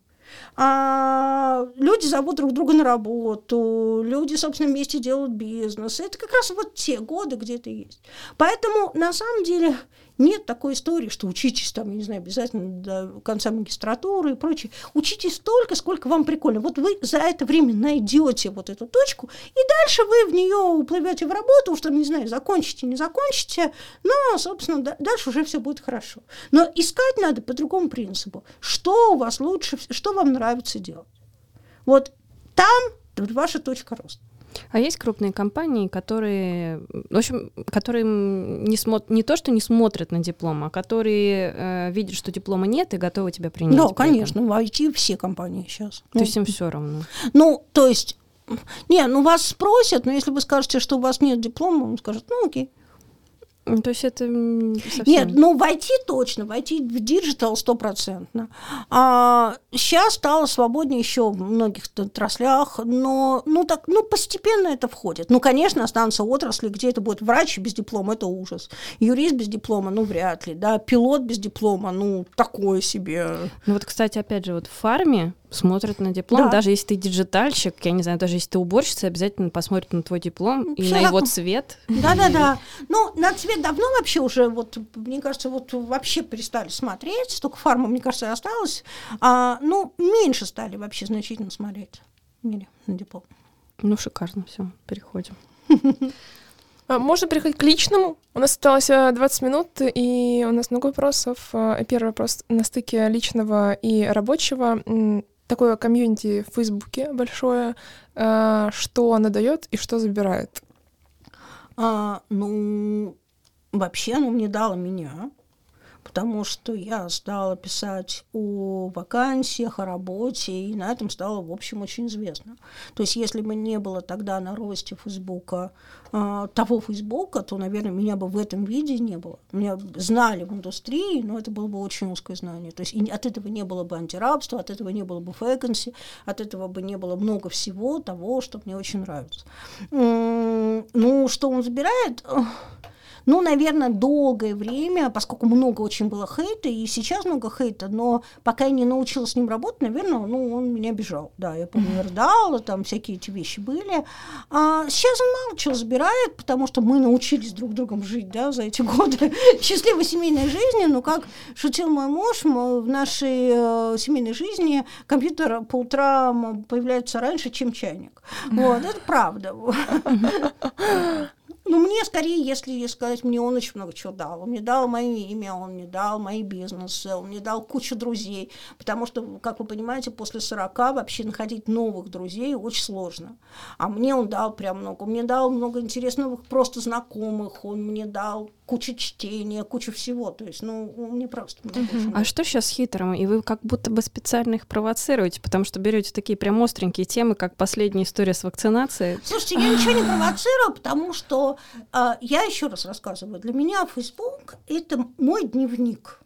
А люди зовут друг друга на работу, люди, собственно, вместе делают бизнес. Это как раз вот те годы, где это есть. Поэтому, на самом деле, нет такой истории, что учитесь там, я не знаю, обязательно до конца магистратуры и прочее. Учитесь столько, сколько вам прикольно. Вот вы за это время найдете вот эту точку, и дальше вы в нее уплывете в работу, уж там, не знаю, закончите, не закончите, но, собственно, дальше уже все будет хорошо. Но искать надо по другому принципу. Что у вас лучше, что вам нравится делать. Вот там ваша точка роста. А есть крупные компании, которые, в общем, которые не, смотр, не то, что не смотрят на диплом, а которые э, видят, что диплома нет и готовы тебя принять. Да, конечно, в IT все компании сейчас. То ну, есть им все равно. Ну, то есть, не, ну вас спросят, но если вы скажете, что у вас нет диплома, он скажет, ну окей. Ну, то есть это совсем... Нет, ну войти точно, войти в digital стопроцентно. А сейчас стало свободнее еще в многих отраслях, но ну, так, ну, постепенно это входит. Ну, конечно, останутся отрасли, где это будет врач без диплома, это ужас. Юрист без диплома, ну, вряд ли, да. Пилот без диплома, ну, такое себе. Ну, вот, кстати, опять же, вот в фарме смотрят на диплом, да. даже если ты диджитальщик, я не знаю, даже если ты уборщица, обязательно посмотрят на твой диплом Все и на его цвет. Да-да-да. Ну, на цвет давно вообще уже, вот, мне кажется, вот вообще перестали смотреть, только фарма, мне кажется, осталась. А, ну, меньше стали вообще значительно смотреть в мире на диплом. Ну, шикарно, все, переходим. А, можно переходить к личному. У нас осталось 20 э, минут, и у нас много вопросов. А, первый вопрос на стыке личного и рабочего такое комьюнити в Фейсбуке большое, э, что она дает и что забирает? А, ну, вообще оно мне дало меня потому что я стала писать о вакансиях, о работе, и на этом стало, в общем, очень известно. То есть, если бы не было тогда на росте Фейсбука, э, того Фейсбука, то, наверное, меня бы в этом виде не было. Меня знали в индустрии, но это было бы очень узкое знание. То есть, от этого не было бы антирабства, от этого не было бы вакансий, от этого бы не было много всего того, что мне очень нравится. Ну, что он забирает? Ну, наверное, долгое время, поскольку много очень было хейта, и сейчас много хейта, но пока я не научилась с ним работать, наверное, ну, он меня обижал. Да, я помню, рыдала, там всякие эти вещи были. А сейчас он мало чего забирает, потому что мы научились друг другом жить, да, за эти годы счастливой семейной жизни. Но как шутил мой муж, в нашей э, семейной жизни компьютер по утрам появляется раньше, чем чайник. Вот, это правда. Ну, мне скорее, если сказать, мне он очень много чего дал. Он мне дал мое имя, он мне дал мои бизнесы, он мне дал кучу друзей. Потому что, как вы понимаете, после 40 вообще находить новых друзей очень сложно. А мне он дал прям много. Он мне дал много интересных просто знакомых, он мне дал кучу чтения, кучу всего. То есть, ну, не просто. Uh-huh. А что сейчас с хитрым? И вы как будто бы специально их провоцируете, потому что берете такие прям остренькие темы, как последняя история с вакцинацией. Слушайте, я ничего не провоцирую, потому что э, я еще раз рассказываю, для меня Facebook это мой дневник.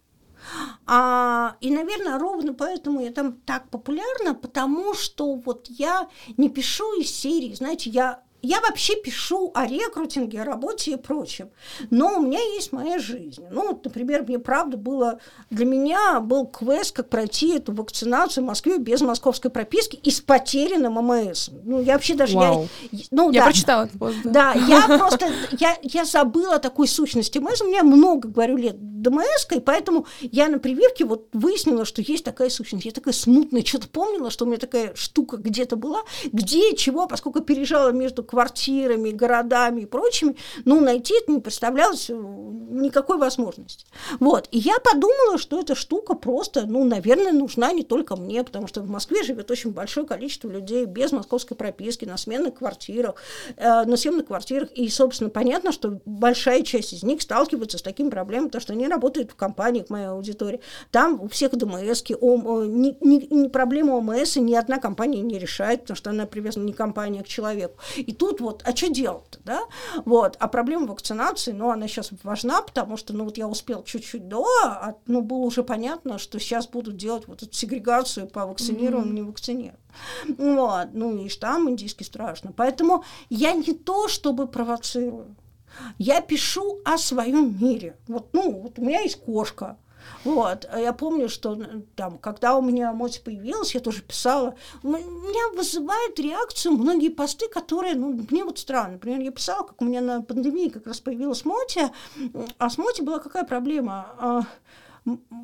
А, и, наверное, ровно поэтому я там так популярна, потому что вот я не пишу из серии, знаете, я я вообще пишу о рекрутинге, о работе и прочем. Но у меня есть моя жизнь. Ну, вот, например, мне правда было... Для меня был квест, как пройти эту вакцинацию в Москве без московской прописки и с потерянным ММС. Ну, я вообще даже... Вау. Я, ну, я да, прочитала это пост. Да, я просто... Я, я забыла такой сущности МС. У меня много, говорю, лет ДМС, и поэтому я на прививке вот выяснила, что есть такая сущность. Я такая смутная, что-то помнила, что у меня такая штука где-то была, где, чего, поскольку переезжала между квартирами, городами и прочими, ну, найти это не представлялось э, никакой возможности. Вот. И я подумала, что эта штука просто, ну, наверное, нужна не только мне, потому что в Москве живет очень большое количество людей без московской прописки, на сменных квартирах, э, на съемных квартирах. И, собственно, понятно, что большая часть из них сталкивается с такими проблемами, потому что они работают в компаниях, моя аудитория. Там у всех ДМС, не, не, не проблема ОМС ни одна компания не решает, потому что она привязана не компания, а к человеку. И тут вот, а что делать-то, да? Вот. А проблема вакцинации, ну, она сейчас важна, потому что, ну, вот я успел чуть-чуть до, а, ну, было уже понятно, что сейчас будут делать вот эту сегрегацию по вакцинированным, mm-hmm. не вакцинированным. Вот. Ну, и штамм индийский страшно. Поэтому я не то, чтобы провоцирую. Я пишу о своем мире. Вот, ну, вот у меня есть кошка. Вот. А я помню, что там, когда у меня Моти появилась, я тоже писала. Меня вызывает реакцию многие посты, которые, ну, мне вот странно. Например, я писала, как у меня на пандемии как раз появилась Моти, а с Моти была какая проблема? А,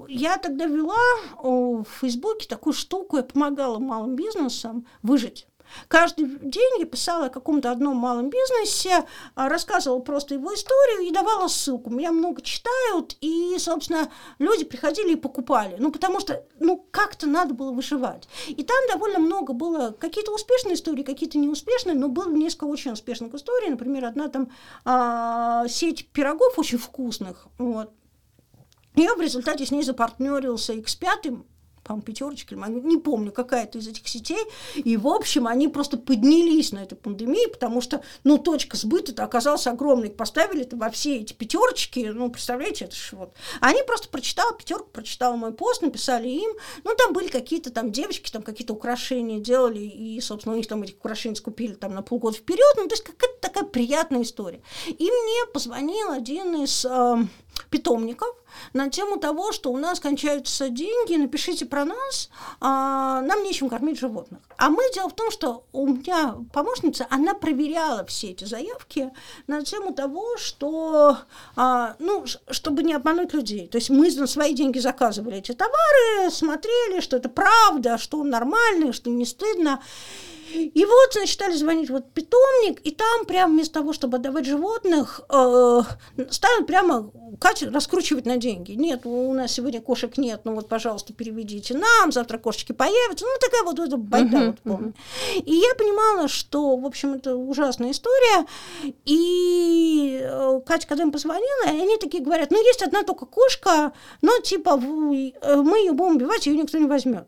я тогда вела в Фейсбуке такую штуку, я помогала малым бизнесам выжить. Каждый день я писала о каком-то одном малом бизнесе, а, рассказывала просто его историю и давала ссылку. Меня много читают, и, собственно, люди приходили и покупали. Ну, потому что, ну, как-то надо было выживать. И там довольно много было какие-то успешные истории, какие-то неуспешные, но было несколько очень успешных историй. Например, одна там а, сеть пирогов очень вкусных, вот, я в результате с ней запартнерился X5, по-моему, пятерочки, не помню, какая-то из этих сетей. И, в общем, они просто поднялись на этой пандемии, потому что, ну, точка сбыта-то оказалась огромной. Поставили это во все эти пятерочки, ну, представляете, это же вот. Они просто прочитала пятерку, прочитала мой пост, написали им. Ну, там были какие-то там девочки, там какие-то украшения делали, и, собственно, у них там этих украшений скупили там на полгода вперед. Ну, то есть какая-то такая приятная история. И мне позвонил один из э, питомников на тему того, что у нас кончаются деньги, напишите про нас, а, нам нечем кормить животных. А мы, дело в том, что у меня помощница, она проверяла все эти заявки на тему того, что, а, ну, чтобы не обмануть людей. То есть мы на свои деньги заказывали эти товары, смотрели, что это правда, что нормально, что не стыдно. И вот, значит, стали звонить вот питомник, и там прямо вместо того, чтобы отдавать животных, э, стали прямо Катя раскручивать на деньги. Нет, у нас сегодня кошек нет, ну вот, пожалуйста, переведите нам, завтра кошечки появятся. Ну, такая вот эта байда, uh-huh, вот помню. Uh-huh. И я понимала, что, в общем, это ужасная история. И э, Катя, когда им позвонила, они такие говорят, ну, есть одна только кошка, но, типа, э, мы ее будем убивать, ее никто не возьмет.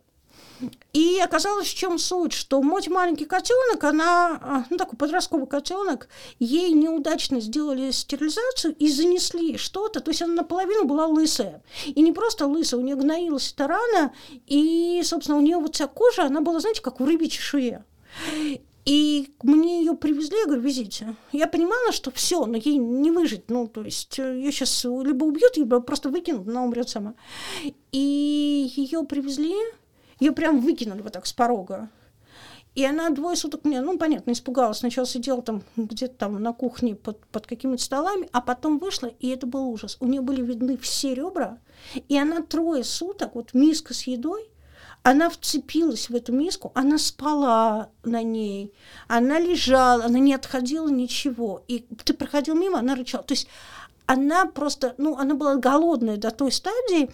И оказалось, в чем суть, что мой маленький котенок, она, а, ну такой подростковый котенок, ей неудачно сделали стерилизацию и занесли что-то, то есть она наполовину была лысая. И не просто лысая, у нее гноилась эта рана, и, собственно, у нее вот вся кожа, она была, знаете, как у рыбьей чешуе. И мне ее привезли, я говорю, везите. Я понимала, что все, но ей не выжить. Ну, то есть э, ее сейчас либо убьют, либо просто выкинут, она умрет сама. И ее привезли, ее прям выкинули вот так с порога. И она двое суток мне, ну, понятно, испугалась. Сначала сидела там где-то там на кухне под, под какими-то столами, а потом вышла, и это был ужас. У нее были видны все ребра, и она трое суток, вот миска с едой, она вцепилась в эту миску, она спала на ней, она лежала, она не отходила ничего. И ты проходил мимо, она рычала. То есть она просто, ну, она была голодная до той стадии,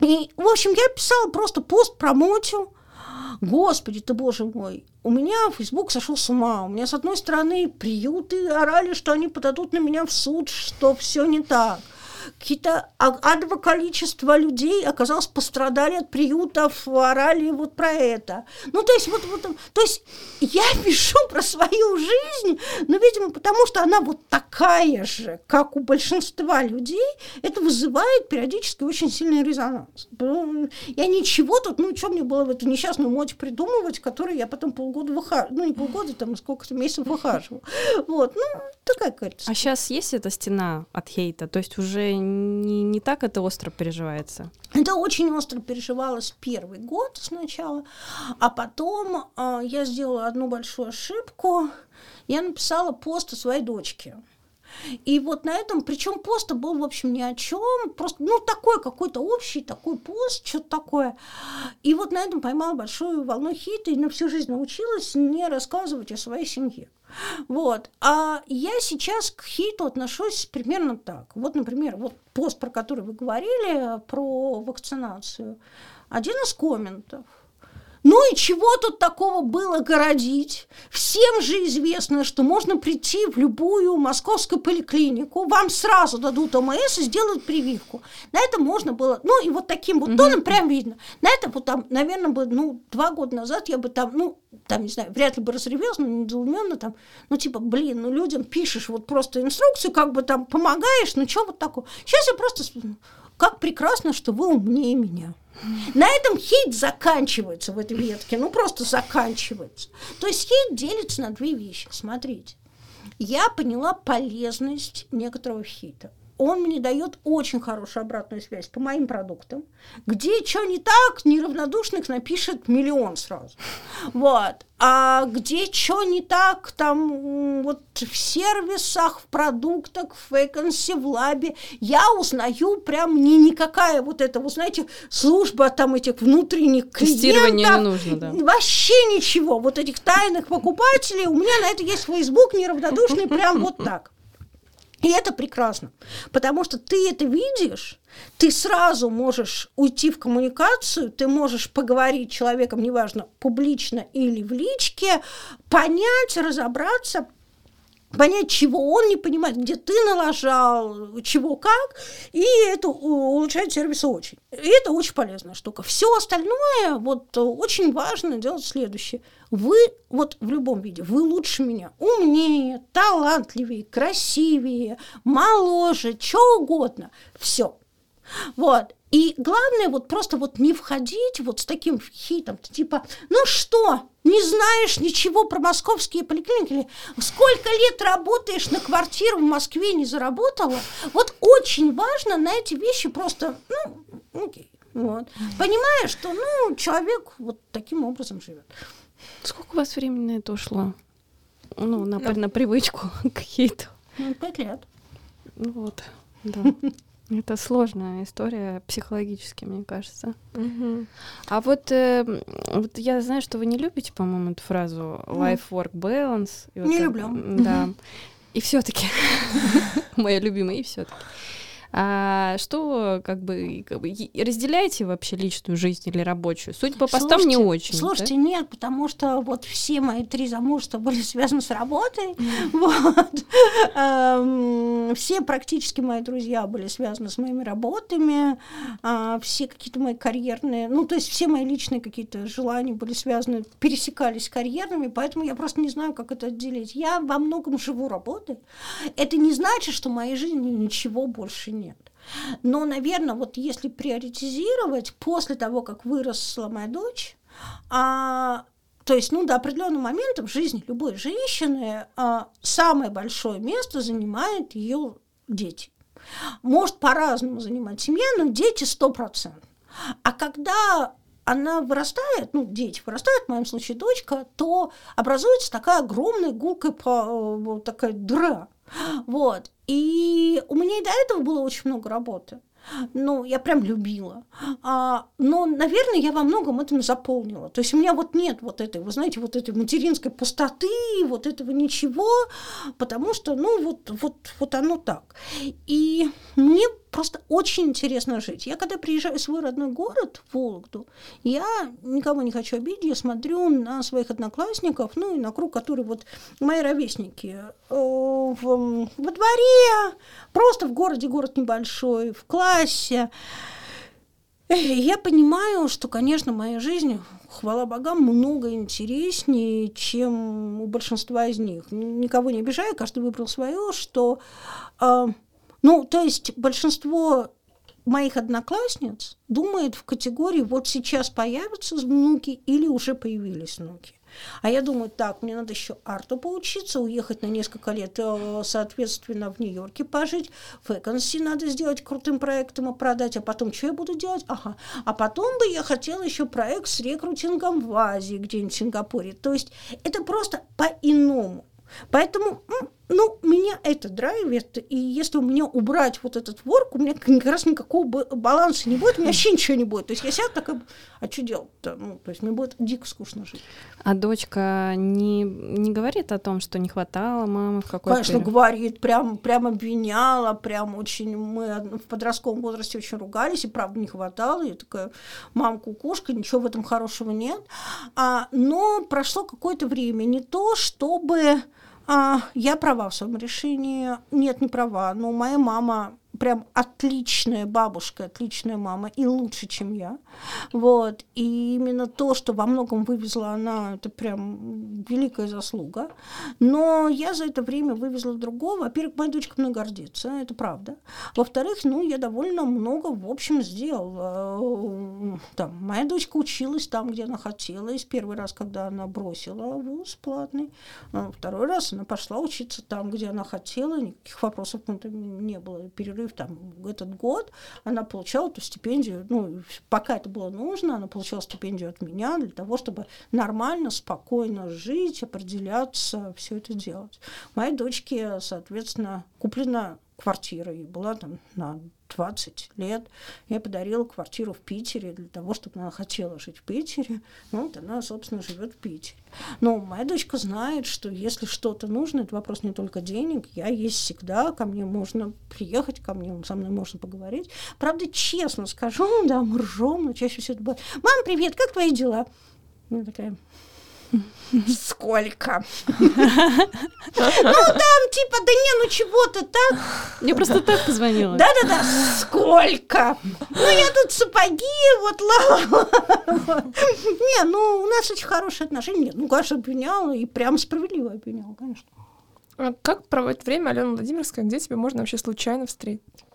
и, в общем, я писала просто пост про Мотю. Господи ты, боже мой, у меня Facebook сошел с ума. У меня, с одной стороны, приюты орали, что они подадут на меня в суд, что все не так какие-то адово количество людей оказалось пострадали от приютов, орали вот про это. Ну, то есть, вот, вот, то есть я пишу про свою жизнь, но, видимо, потому что она вот такая же, как у большинства людей, это вызывает периодически очень сильный резонанс. Я ничего тут, ну, что мне было в эту несчастную мочь придумывать, которую я потом полгода выхаживала, ну, не полгода, там, сколько-то месяцев выхаживала. Вот, ну, такая какая-то. А сейчас есть эта стена от хейта? То есть уже не, не так это остро переживается? Это очень остро переживалось первый год сначала, а потом э, я сделала одну большую ошибку. Я написала пост о своей дочке. И вот на этом, причем пост был, в общем, ни о чем, просто, ну, такой какой-то общий такой пост, что-то такое. И вот на этом поймала большую волну хита и на всю жизнь научилась не рассказывать о своей семье. Вот. А я сейчас к хейту отношусь примерно так. Вот, например, вот пост, про который вы говорили, про вакцинацию. Один из комментов – ну и чего тут такого было городить? Всем же известно, что можно прийти в любую московскую поликлинику, вам сразу дадут ОМС и сделают прививку. На это можно было, ну и вот таким вот тоном прям видно. На это вот там, наверное, бы, ну, два года назад я бы там, ну, там, не знаю, вряд ли бы разревелась, но недоуменно там, ну, типа, блин, ну, людям пишешь вот просто инструкцию, как бы там помогаешь, ну, что вот такое. Сейчас я просто, как прекрасно, что вы умнее меня. На этом хейт заканчивается в этой ветке, ну просто заканчивается. То есть хейт делится на две вещи. Смотрите, я поняла полезность некоторого хейта. Он мне дает очень хорошую обратную связь по моим продуктам. Где что не так, неравнодушных напишет миллион сразу. Вот. А где что не так, там вот в сервисах, в продуктах, в вакансии, в лабе, я узнаю прям не никакая вот эта, вы знаете, служба там этих внутренних Тестирование клиентов. не нужно, да. Вообще ничего. Вот этих тайных покупателей, у меня на это есть Facebook неравнодушный, прям вот так. И это прекрасно, потому что ты это видишь, ты сразу можешь уйти в коммуникацию, ты можешь поговорить с человеком, неважно, публично или в личке, понять, разобраться, понять, чего он не понимает, где ты налажал, чего как, и это улучшает сервис очень. И это очень полезная штука. Все остальное, вот очень важно делать следующее. Вы вот в любом виде, вы лучше меня, умнее, талантливее, красивее, моложе, что угодно. Все. Вот. И главное вот просто вот не входить вот с таким хитом, типа, ну что, не знаешь ничего про московские поликлиники, сколько лет работаешь на квартиру в Москве, не заработала. Вот очень важно на эти вещи просто, ну, окей, вот. Понимая, что, ну, человек вот таким образом живет. Сколько у вас времени на это ушло? Ну, на, ну, на привычку какие-то. Ну, пять лет. Ну вот, да. Это сложная история психологически, мне кажется. Угу. А вот, э, вот я знаю, что вы не любите, по-моему, эту фразу life-work balance. И вот не это, люблю. Да. И все-таки моя любимая, и все-таки. А что, как бы, как бы, разделяете вообще личную жизнь или рабочую? Судя по постам, слушайте, не очень. Слушайте, да? нет, потому что вот все мои три замужества были связаны с работой. Вот. Эм, все практически мои друзья были связаны с моими работами. А, все какие-то мои карьерные, ну, то есть все мои личные какие-то желания были связаны, пересекались с карьерными, поэтому я просто не знаю, как это отделить. Я во многом живу работой. Это не значит, что в моей жизни ничего больше нет нет. Но, наверное, вот если приоритизировать, после того, как выросла моя дочь, а, то есть, ну, до определенного момента в жизни любой женщины а, самое большое место занимает ее дети. Может по-разному занимать семья, но дети сто процентов. А когда она вырастает, ну, дети вырастают, в моем случае дочка, то образуется такая огромная гулкая такая дыра. Вот. И у меня и до этого было очень много работы. Ну, я прям любила. А, но, наверное, я во многом этом заполнила. То есть у меня вот нет вот этой, вы знаете, вот этой материнской пустоты, вот этого ничего, потому что, ну, вот, вот, вот оно так. И мне просто очень интересно жить. Я когда приезжаю в свой родной город, Вологду, я никого не хочу обидеть, я смотрю на своих одноклассников, ну и на круг, который вот мои ровесники э, в, во дворе, просто в городе, город небольшой, в классе. Я понимаю, что, конечно, моя жизнь, хвала богам, много интереснее, чем у большинства из них. Никого не обижаю, каждый выбрал свое, что э, ну, то есть большинство моих одноклассниц думает в категории вот сейчас появятся внуки или уже появились внуки. А я думаю, так, мне надо еще арту поучиться, уехать на несколько лет, э, соответственно, в Нью-Йорке пожить, вакансии надо сделать крутым проектом и продать, а потом что я буду делать? Ага. А потом бы я хотела еще проект с рекрутингом в Азии, где-нибудь в Сингапуре. То есть это просто по-иному. Поэтому ну, меня это драйвит, и если у меня убрать вот этот ворк, у меня как раз никакого баланса не будет, у меня вообще ничего не будет. То есть я сяду такая, а что делать-то? Ну, то есть мне будет дико скучно жить. А дочка не, не говорит о том, что не хватало мамы в какой-то... Конечно, говорит, прям, прям обвиняла, прям очень... Мы в подростковом возрасте очень ругались, и правда не хватало. Я такая, мам, кукушка, ничего в этом хорошего нет. А, но прошло какое-то время, не то чтобы а, я права в своем решении. Нет, не права. Но моя мама прям отличная бабушка, отличная мама и лучше, чем я. Вот. И именно то, что во многом вывезла она, это прям великая заслуга. Но я за это время вывезла другого. Во-первых, моя дочка мной гордится, это правда. Во-вторых, ну, я довольно много, в общем, сделала. Там, моя дочка училась там, где она хотела. И первый раз, когда она бросила вуз платный, а второй раз она пошла учиться там, где она хотела. Никаких вопросов не было. Перерыв там, этот год она получала эту стипендию, ну, пока это было нужно, она получала стипендию от меня для того, чтобы нормально, спокойно жить, определяться, все это делать. Моей дочке, соответственно, куплена квартира, ей была там на 20 лет. Я подарила квартиру в Питере для того, чтобы она хотела жить в Питере. Ну, вот она, собственно, живет в Питере. Но моя дочка знает, что если что-то нужно, это вопрос не только денег, я есть всегда, ко мне можно приехать, ко мне со мной можно поговорить. Правда, честно скажу, да, мы ржем, но чаще всего это бывает. Мам, привет, как твои дела? Я такая, Сколько? Ну там типа, да не, ну чего ты так? Мне просто так позвонила. Да-да-да, сколько? Ну я тут сапоги, вот ла Не, ну у нас очень хорошие отношения. Нет, ну, конечно, обвиняла и прям справедливо обвиняла, конечно. А как проводит время Алена Владимировская? Где тебе можно вообще случайно встретить?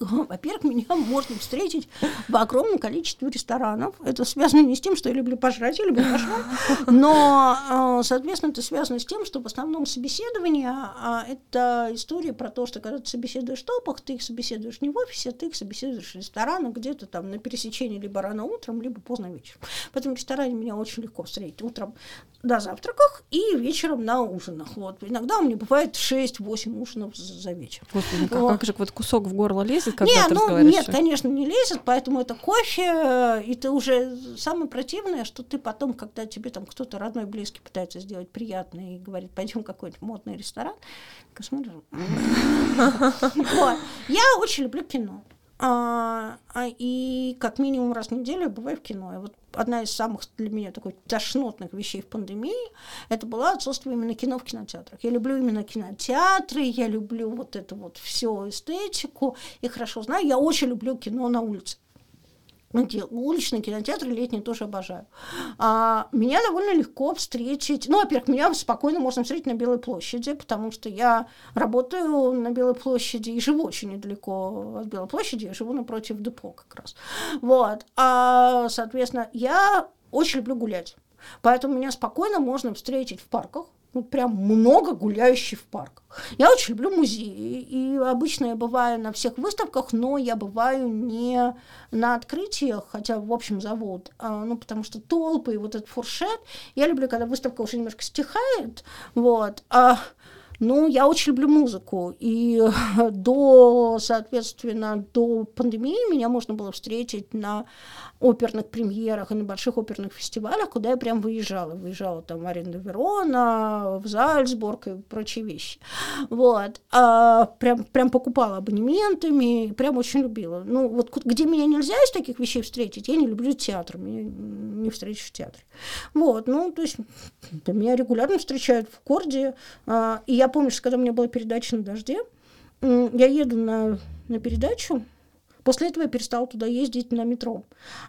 Во-первых, меня можно встретить в огромном количестве ресторанов. Это связано не с тем, что я люблю пожрать, я люблю пожрать, но, э, соответственно, это связано с тем, что в основном собеседование а, это история про то, что когда ты собеседуешь в топах, ты их собеседуешь не в офисе, ты их собеседуешь в ресторанах где-то там на пересечении либо рано утром, либо поздно вечером. Поэтому в ресторане меня очень легко встретить утром на завтраках и вечером на ужинах. Вот. Иногда у меня бывает 6-8 ужинов за вечер. Господи, как, вот. как же вот кусок в горло лезет, когда нет, ты ну, Нет, конечно, не лезет, поэтому это кофе, и ты уже самое противное, что ты потом, когда тебе там кто-то родной, близкий пытается сделать приятное и говорит, пойдем в какой-нибудь модный ресторан, смотришь. Я очень люблю кино. А, а, и как минимум раз в неделю я бываю в кино. И вот одна из самых для меня такой тошнотных вещей в пандемии это было отсутствие именно кино в кинотеатрах. Я люблю именно кинотеатры, я люблю вот эту вот всю эстетику, и хорошо знаю, я очень люблю кино на улице. Уличные кинотеатры летние тоже обожаю. А, меня довольно легко встретить. Ну, во-первых, меня спокойно можно встретить на Белой площади, потому что я работаю на Белой площади и живу очень недалеко от Белой площади. Я живу напротив депо как раз. Вот. А, соответственно, я очень люблю гулять. Поэтому меня спокойно можно встретить в парках, ну, прям много гуляющих в парках. Я очень люблю музеи, и обычно я бываю на всех выставках, но я бываю не на открытиях, хотя, в общем, зовут, а, ну, потому что толпы и вот этот фуршет. Я люблю, когда выставка уже немножко стихает, вот, а ну, я очень люблю музыку, и до, соответственно, до пандемии меня можно было встретить на оперных премьерах и на больших оперных фестивалях, куда я прям выезжала. Выезжала там в Аренду Верона, в Зальцбург и прочие вещи. Вот. А прям, прям покупала абонементами, прям очень любила. Ну, вот где меня нельзя из таких вещей встретить, я не люблю театр, меня не встретишь в театре. Вот, ну, то есть меня регулярно встречают в Корде, а, и я помню, что когда у меня была передача на дожде, я еду на, на передачу, После этого я перестала туда ездить на метро.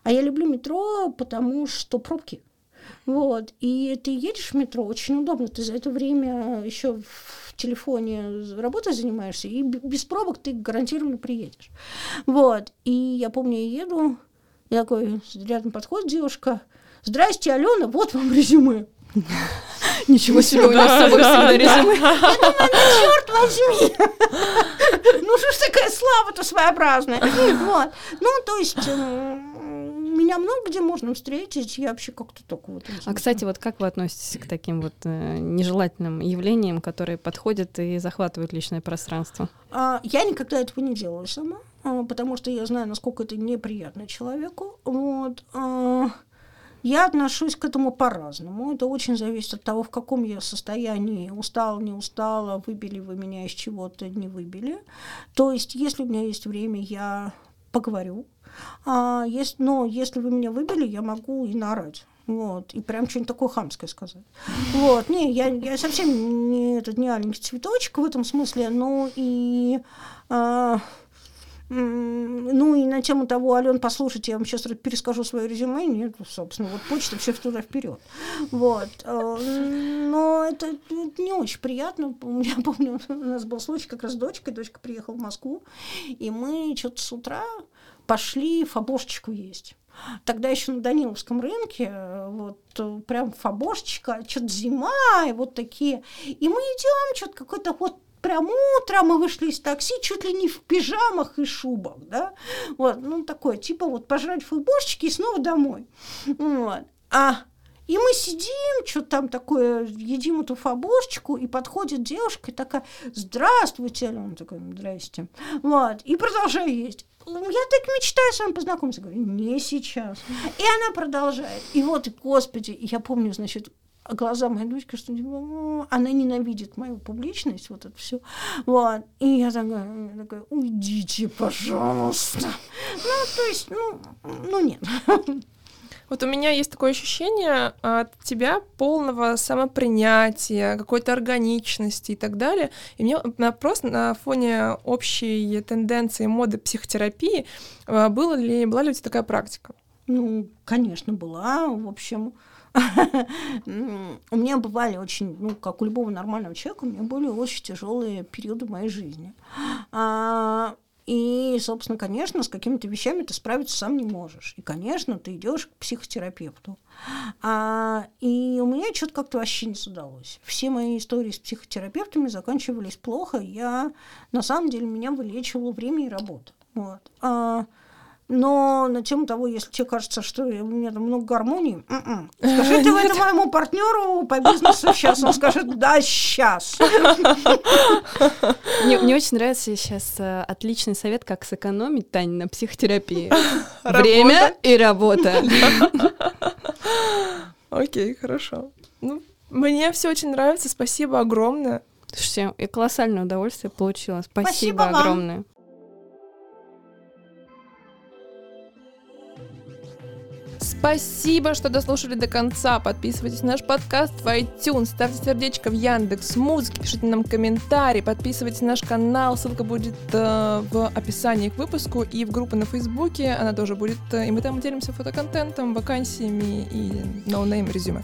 А я люблю метро, потому что пробки. Вот. И ты едешь в метро, очень удобно. Ты за это время еще в телефоне работой занимаешься, и без пробок ты гарантированно приедешь. Вот. И я помню, я еду, и такой рядом подходит девушка. Здрасте, Алена, вот вам резюме. Ничего себе, у нас с собой всегда резюме. Я думаю, ну черт возьми. Ну что ж такая слава-то своеобразная. Вот. Ну, то есть меня много где можно встретить, я вообще как-то только вот... А, кстати, вот как вы относитесь к таким вот э, нежелательным явлениям, которые подходят и захватывают личное пространство? А, я никогда этого не делала сама, а, потому что я знаю, насколько это неприятно человеку. Вот. А, я отношусь к этому по-разному. Это очень зависит от того, в каком я состоянии. Устала, не устала, выбили вы меня из чего-то, не выбили. То есть, если у меня есть время, я поговорю. А есть, но если вы меня выбили, я могу и наорать. Вот, и прям что-нибудь такое хамское сказать. Вот, не, я, я совсем не этот не аленький цветочек в этом смысле, но и а, ну и на тему того, Ален, послушайте, я вам сейчас перескажу свое резюме. Нет, собственно, вот почта все туда вперед. Вот. Э, но это, не очень приятно. Я помню, у нас был случай как раз с дочкой. Дочка приехала в Москву, и мы что-то с утра пошли фабошечку есть. Тогда еще на Даниловском рынке, вот прям фабошечка, что-то зима, и вот такие. И мы идем, что-то какой-то вот прям утро мы вышли из такси, чуть ли не в пижамах и шубах, да, вот, ну, такое, типа вот пожрать футболочки и снова домой, вот. А и мы сидим, что там такое, едим эту фабошечку, и подходит девушка и такая, здравствуйте, он такой, здрасте, вот, и продолжаю есть. Я так мечтаю с вами познакомиться. Говорю, не сейчас. И она продолжает. И вот, господи, я помню, значит, глаза моей дочки, что типа, она ненавидит мою публичность, вот это все. Вот. И я такая, я такая, уйдите, пожалуйста. Ну, то есть, ну, ну нет. Вот у меня есть такое ощущение от тебя полного самопринятия, какой-то органичности и так далее. И мне просто на фоне общей тенденции моды психотерапии а, было ли, была ли у тебя такая практика? Ну, конечно, была. В общем, у меня бывали очень, ну, как у любого нормального человека, у меня были очень тяжелые периоды моей жизни. А, и, собственно, конечно, с какими-то вещами ты справиться сам не можешь. И, конечно, ты идешь к психотерапевту. А, и у меня что-то как-то вообще не удалось. Все мои истории с психотерапевтами заканчивались плохо. Я, на самом деле, меня вылечивало время и работа. Вот. А, но на тему того, если тебе кажется, что у меня там много гармонии, м-м. скажите вы это моему партнеру по бизнесу сейчас, он скажет, да, сейчас. Мне, мне очень нравится сейчас э, отличный совет, как сэкономить, Тань, на психотерапии. Время и работа. Окей, хорошо. Ну, мне все очень нравится, спасибо огромное. Слушайте, я колоссальное удовольствие получила. Спасибо, спасибо огромное. Спасибо, что дослушали до конца. Подписывайтесь на наш подкаст в iTunes, ставьте сердечко в Яндекс Музыке, пишите нам комментарии, подписывайтесь на наш канал, ссылка будет э, в описании к выпуску и в группу на Фейсбуке, она тоже будет, э, и мы там делимся фотоконтентом, вакансиями и no-name резюме.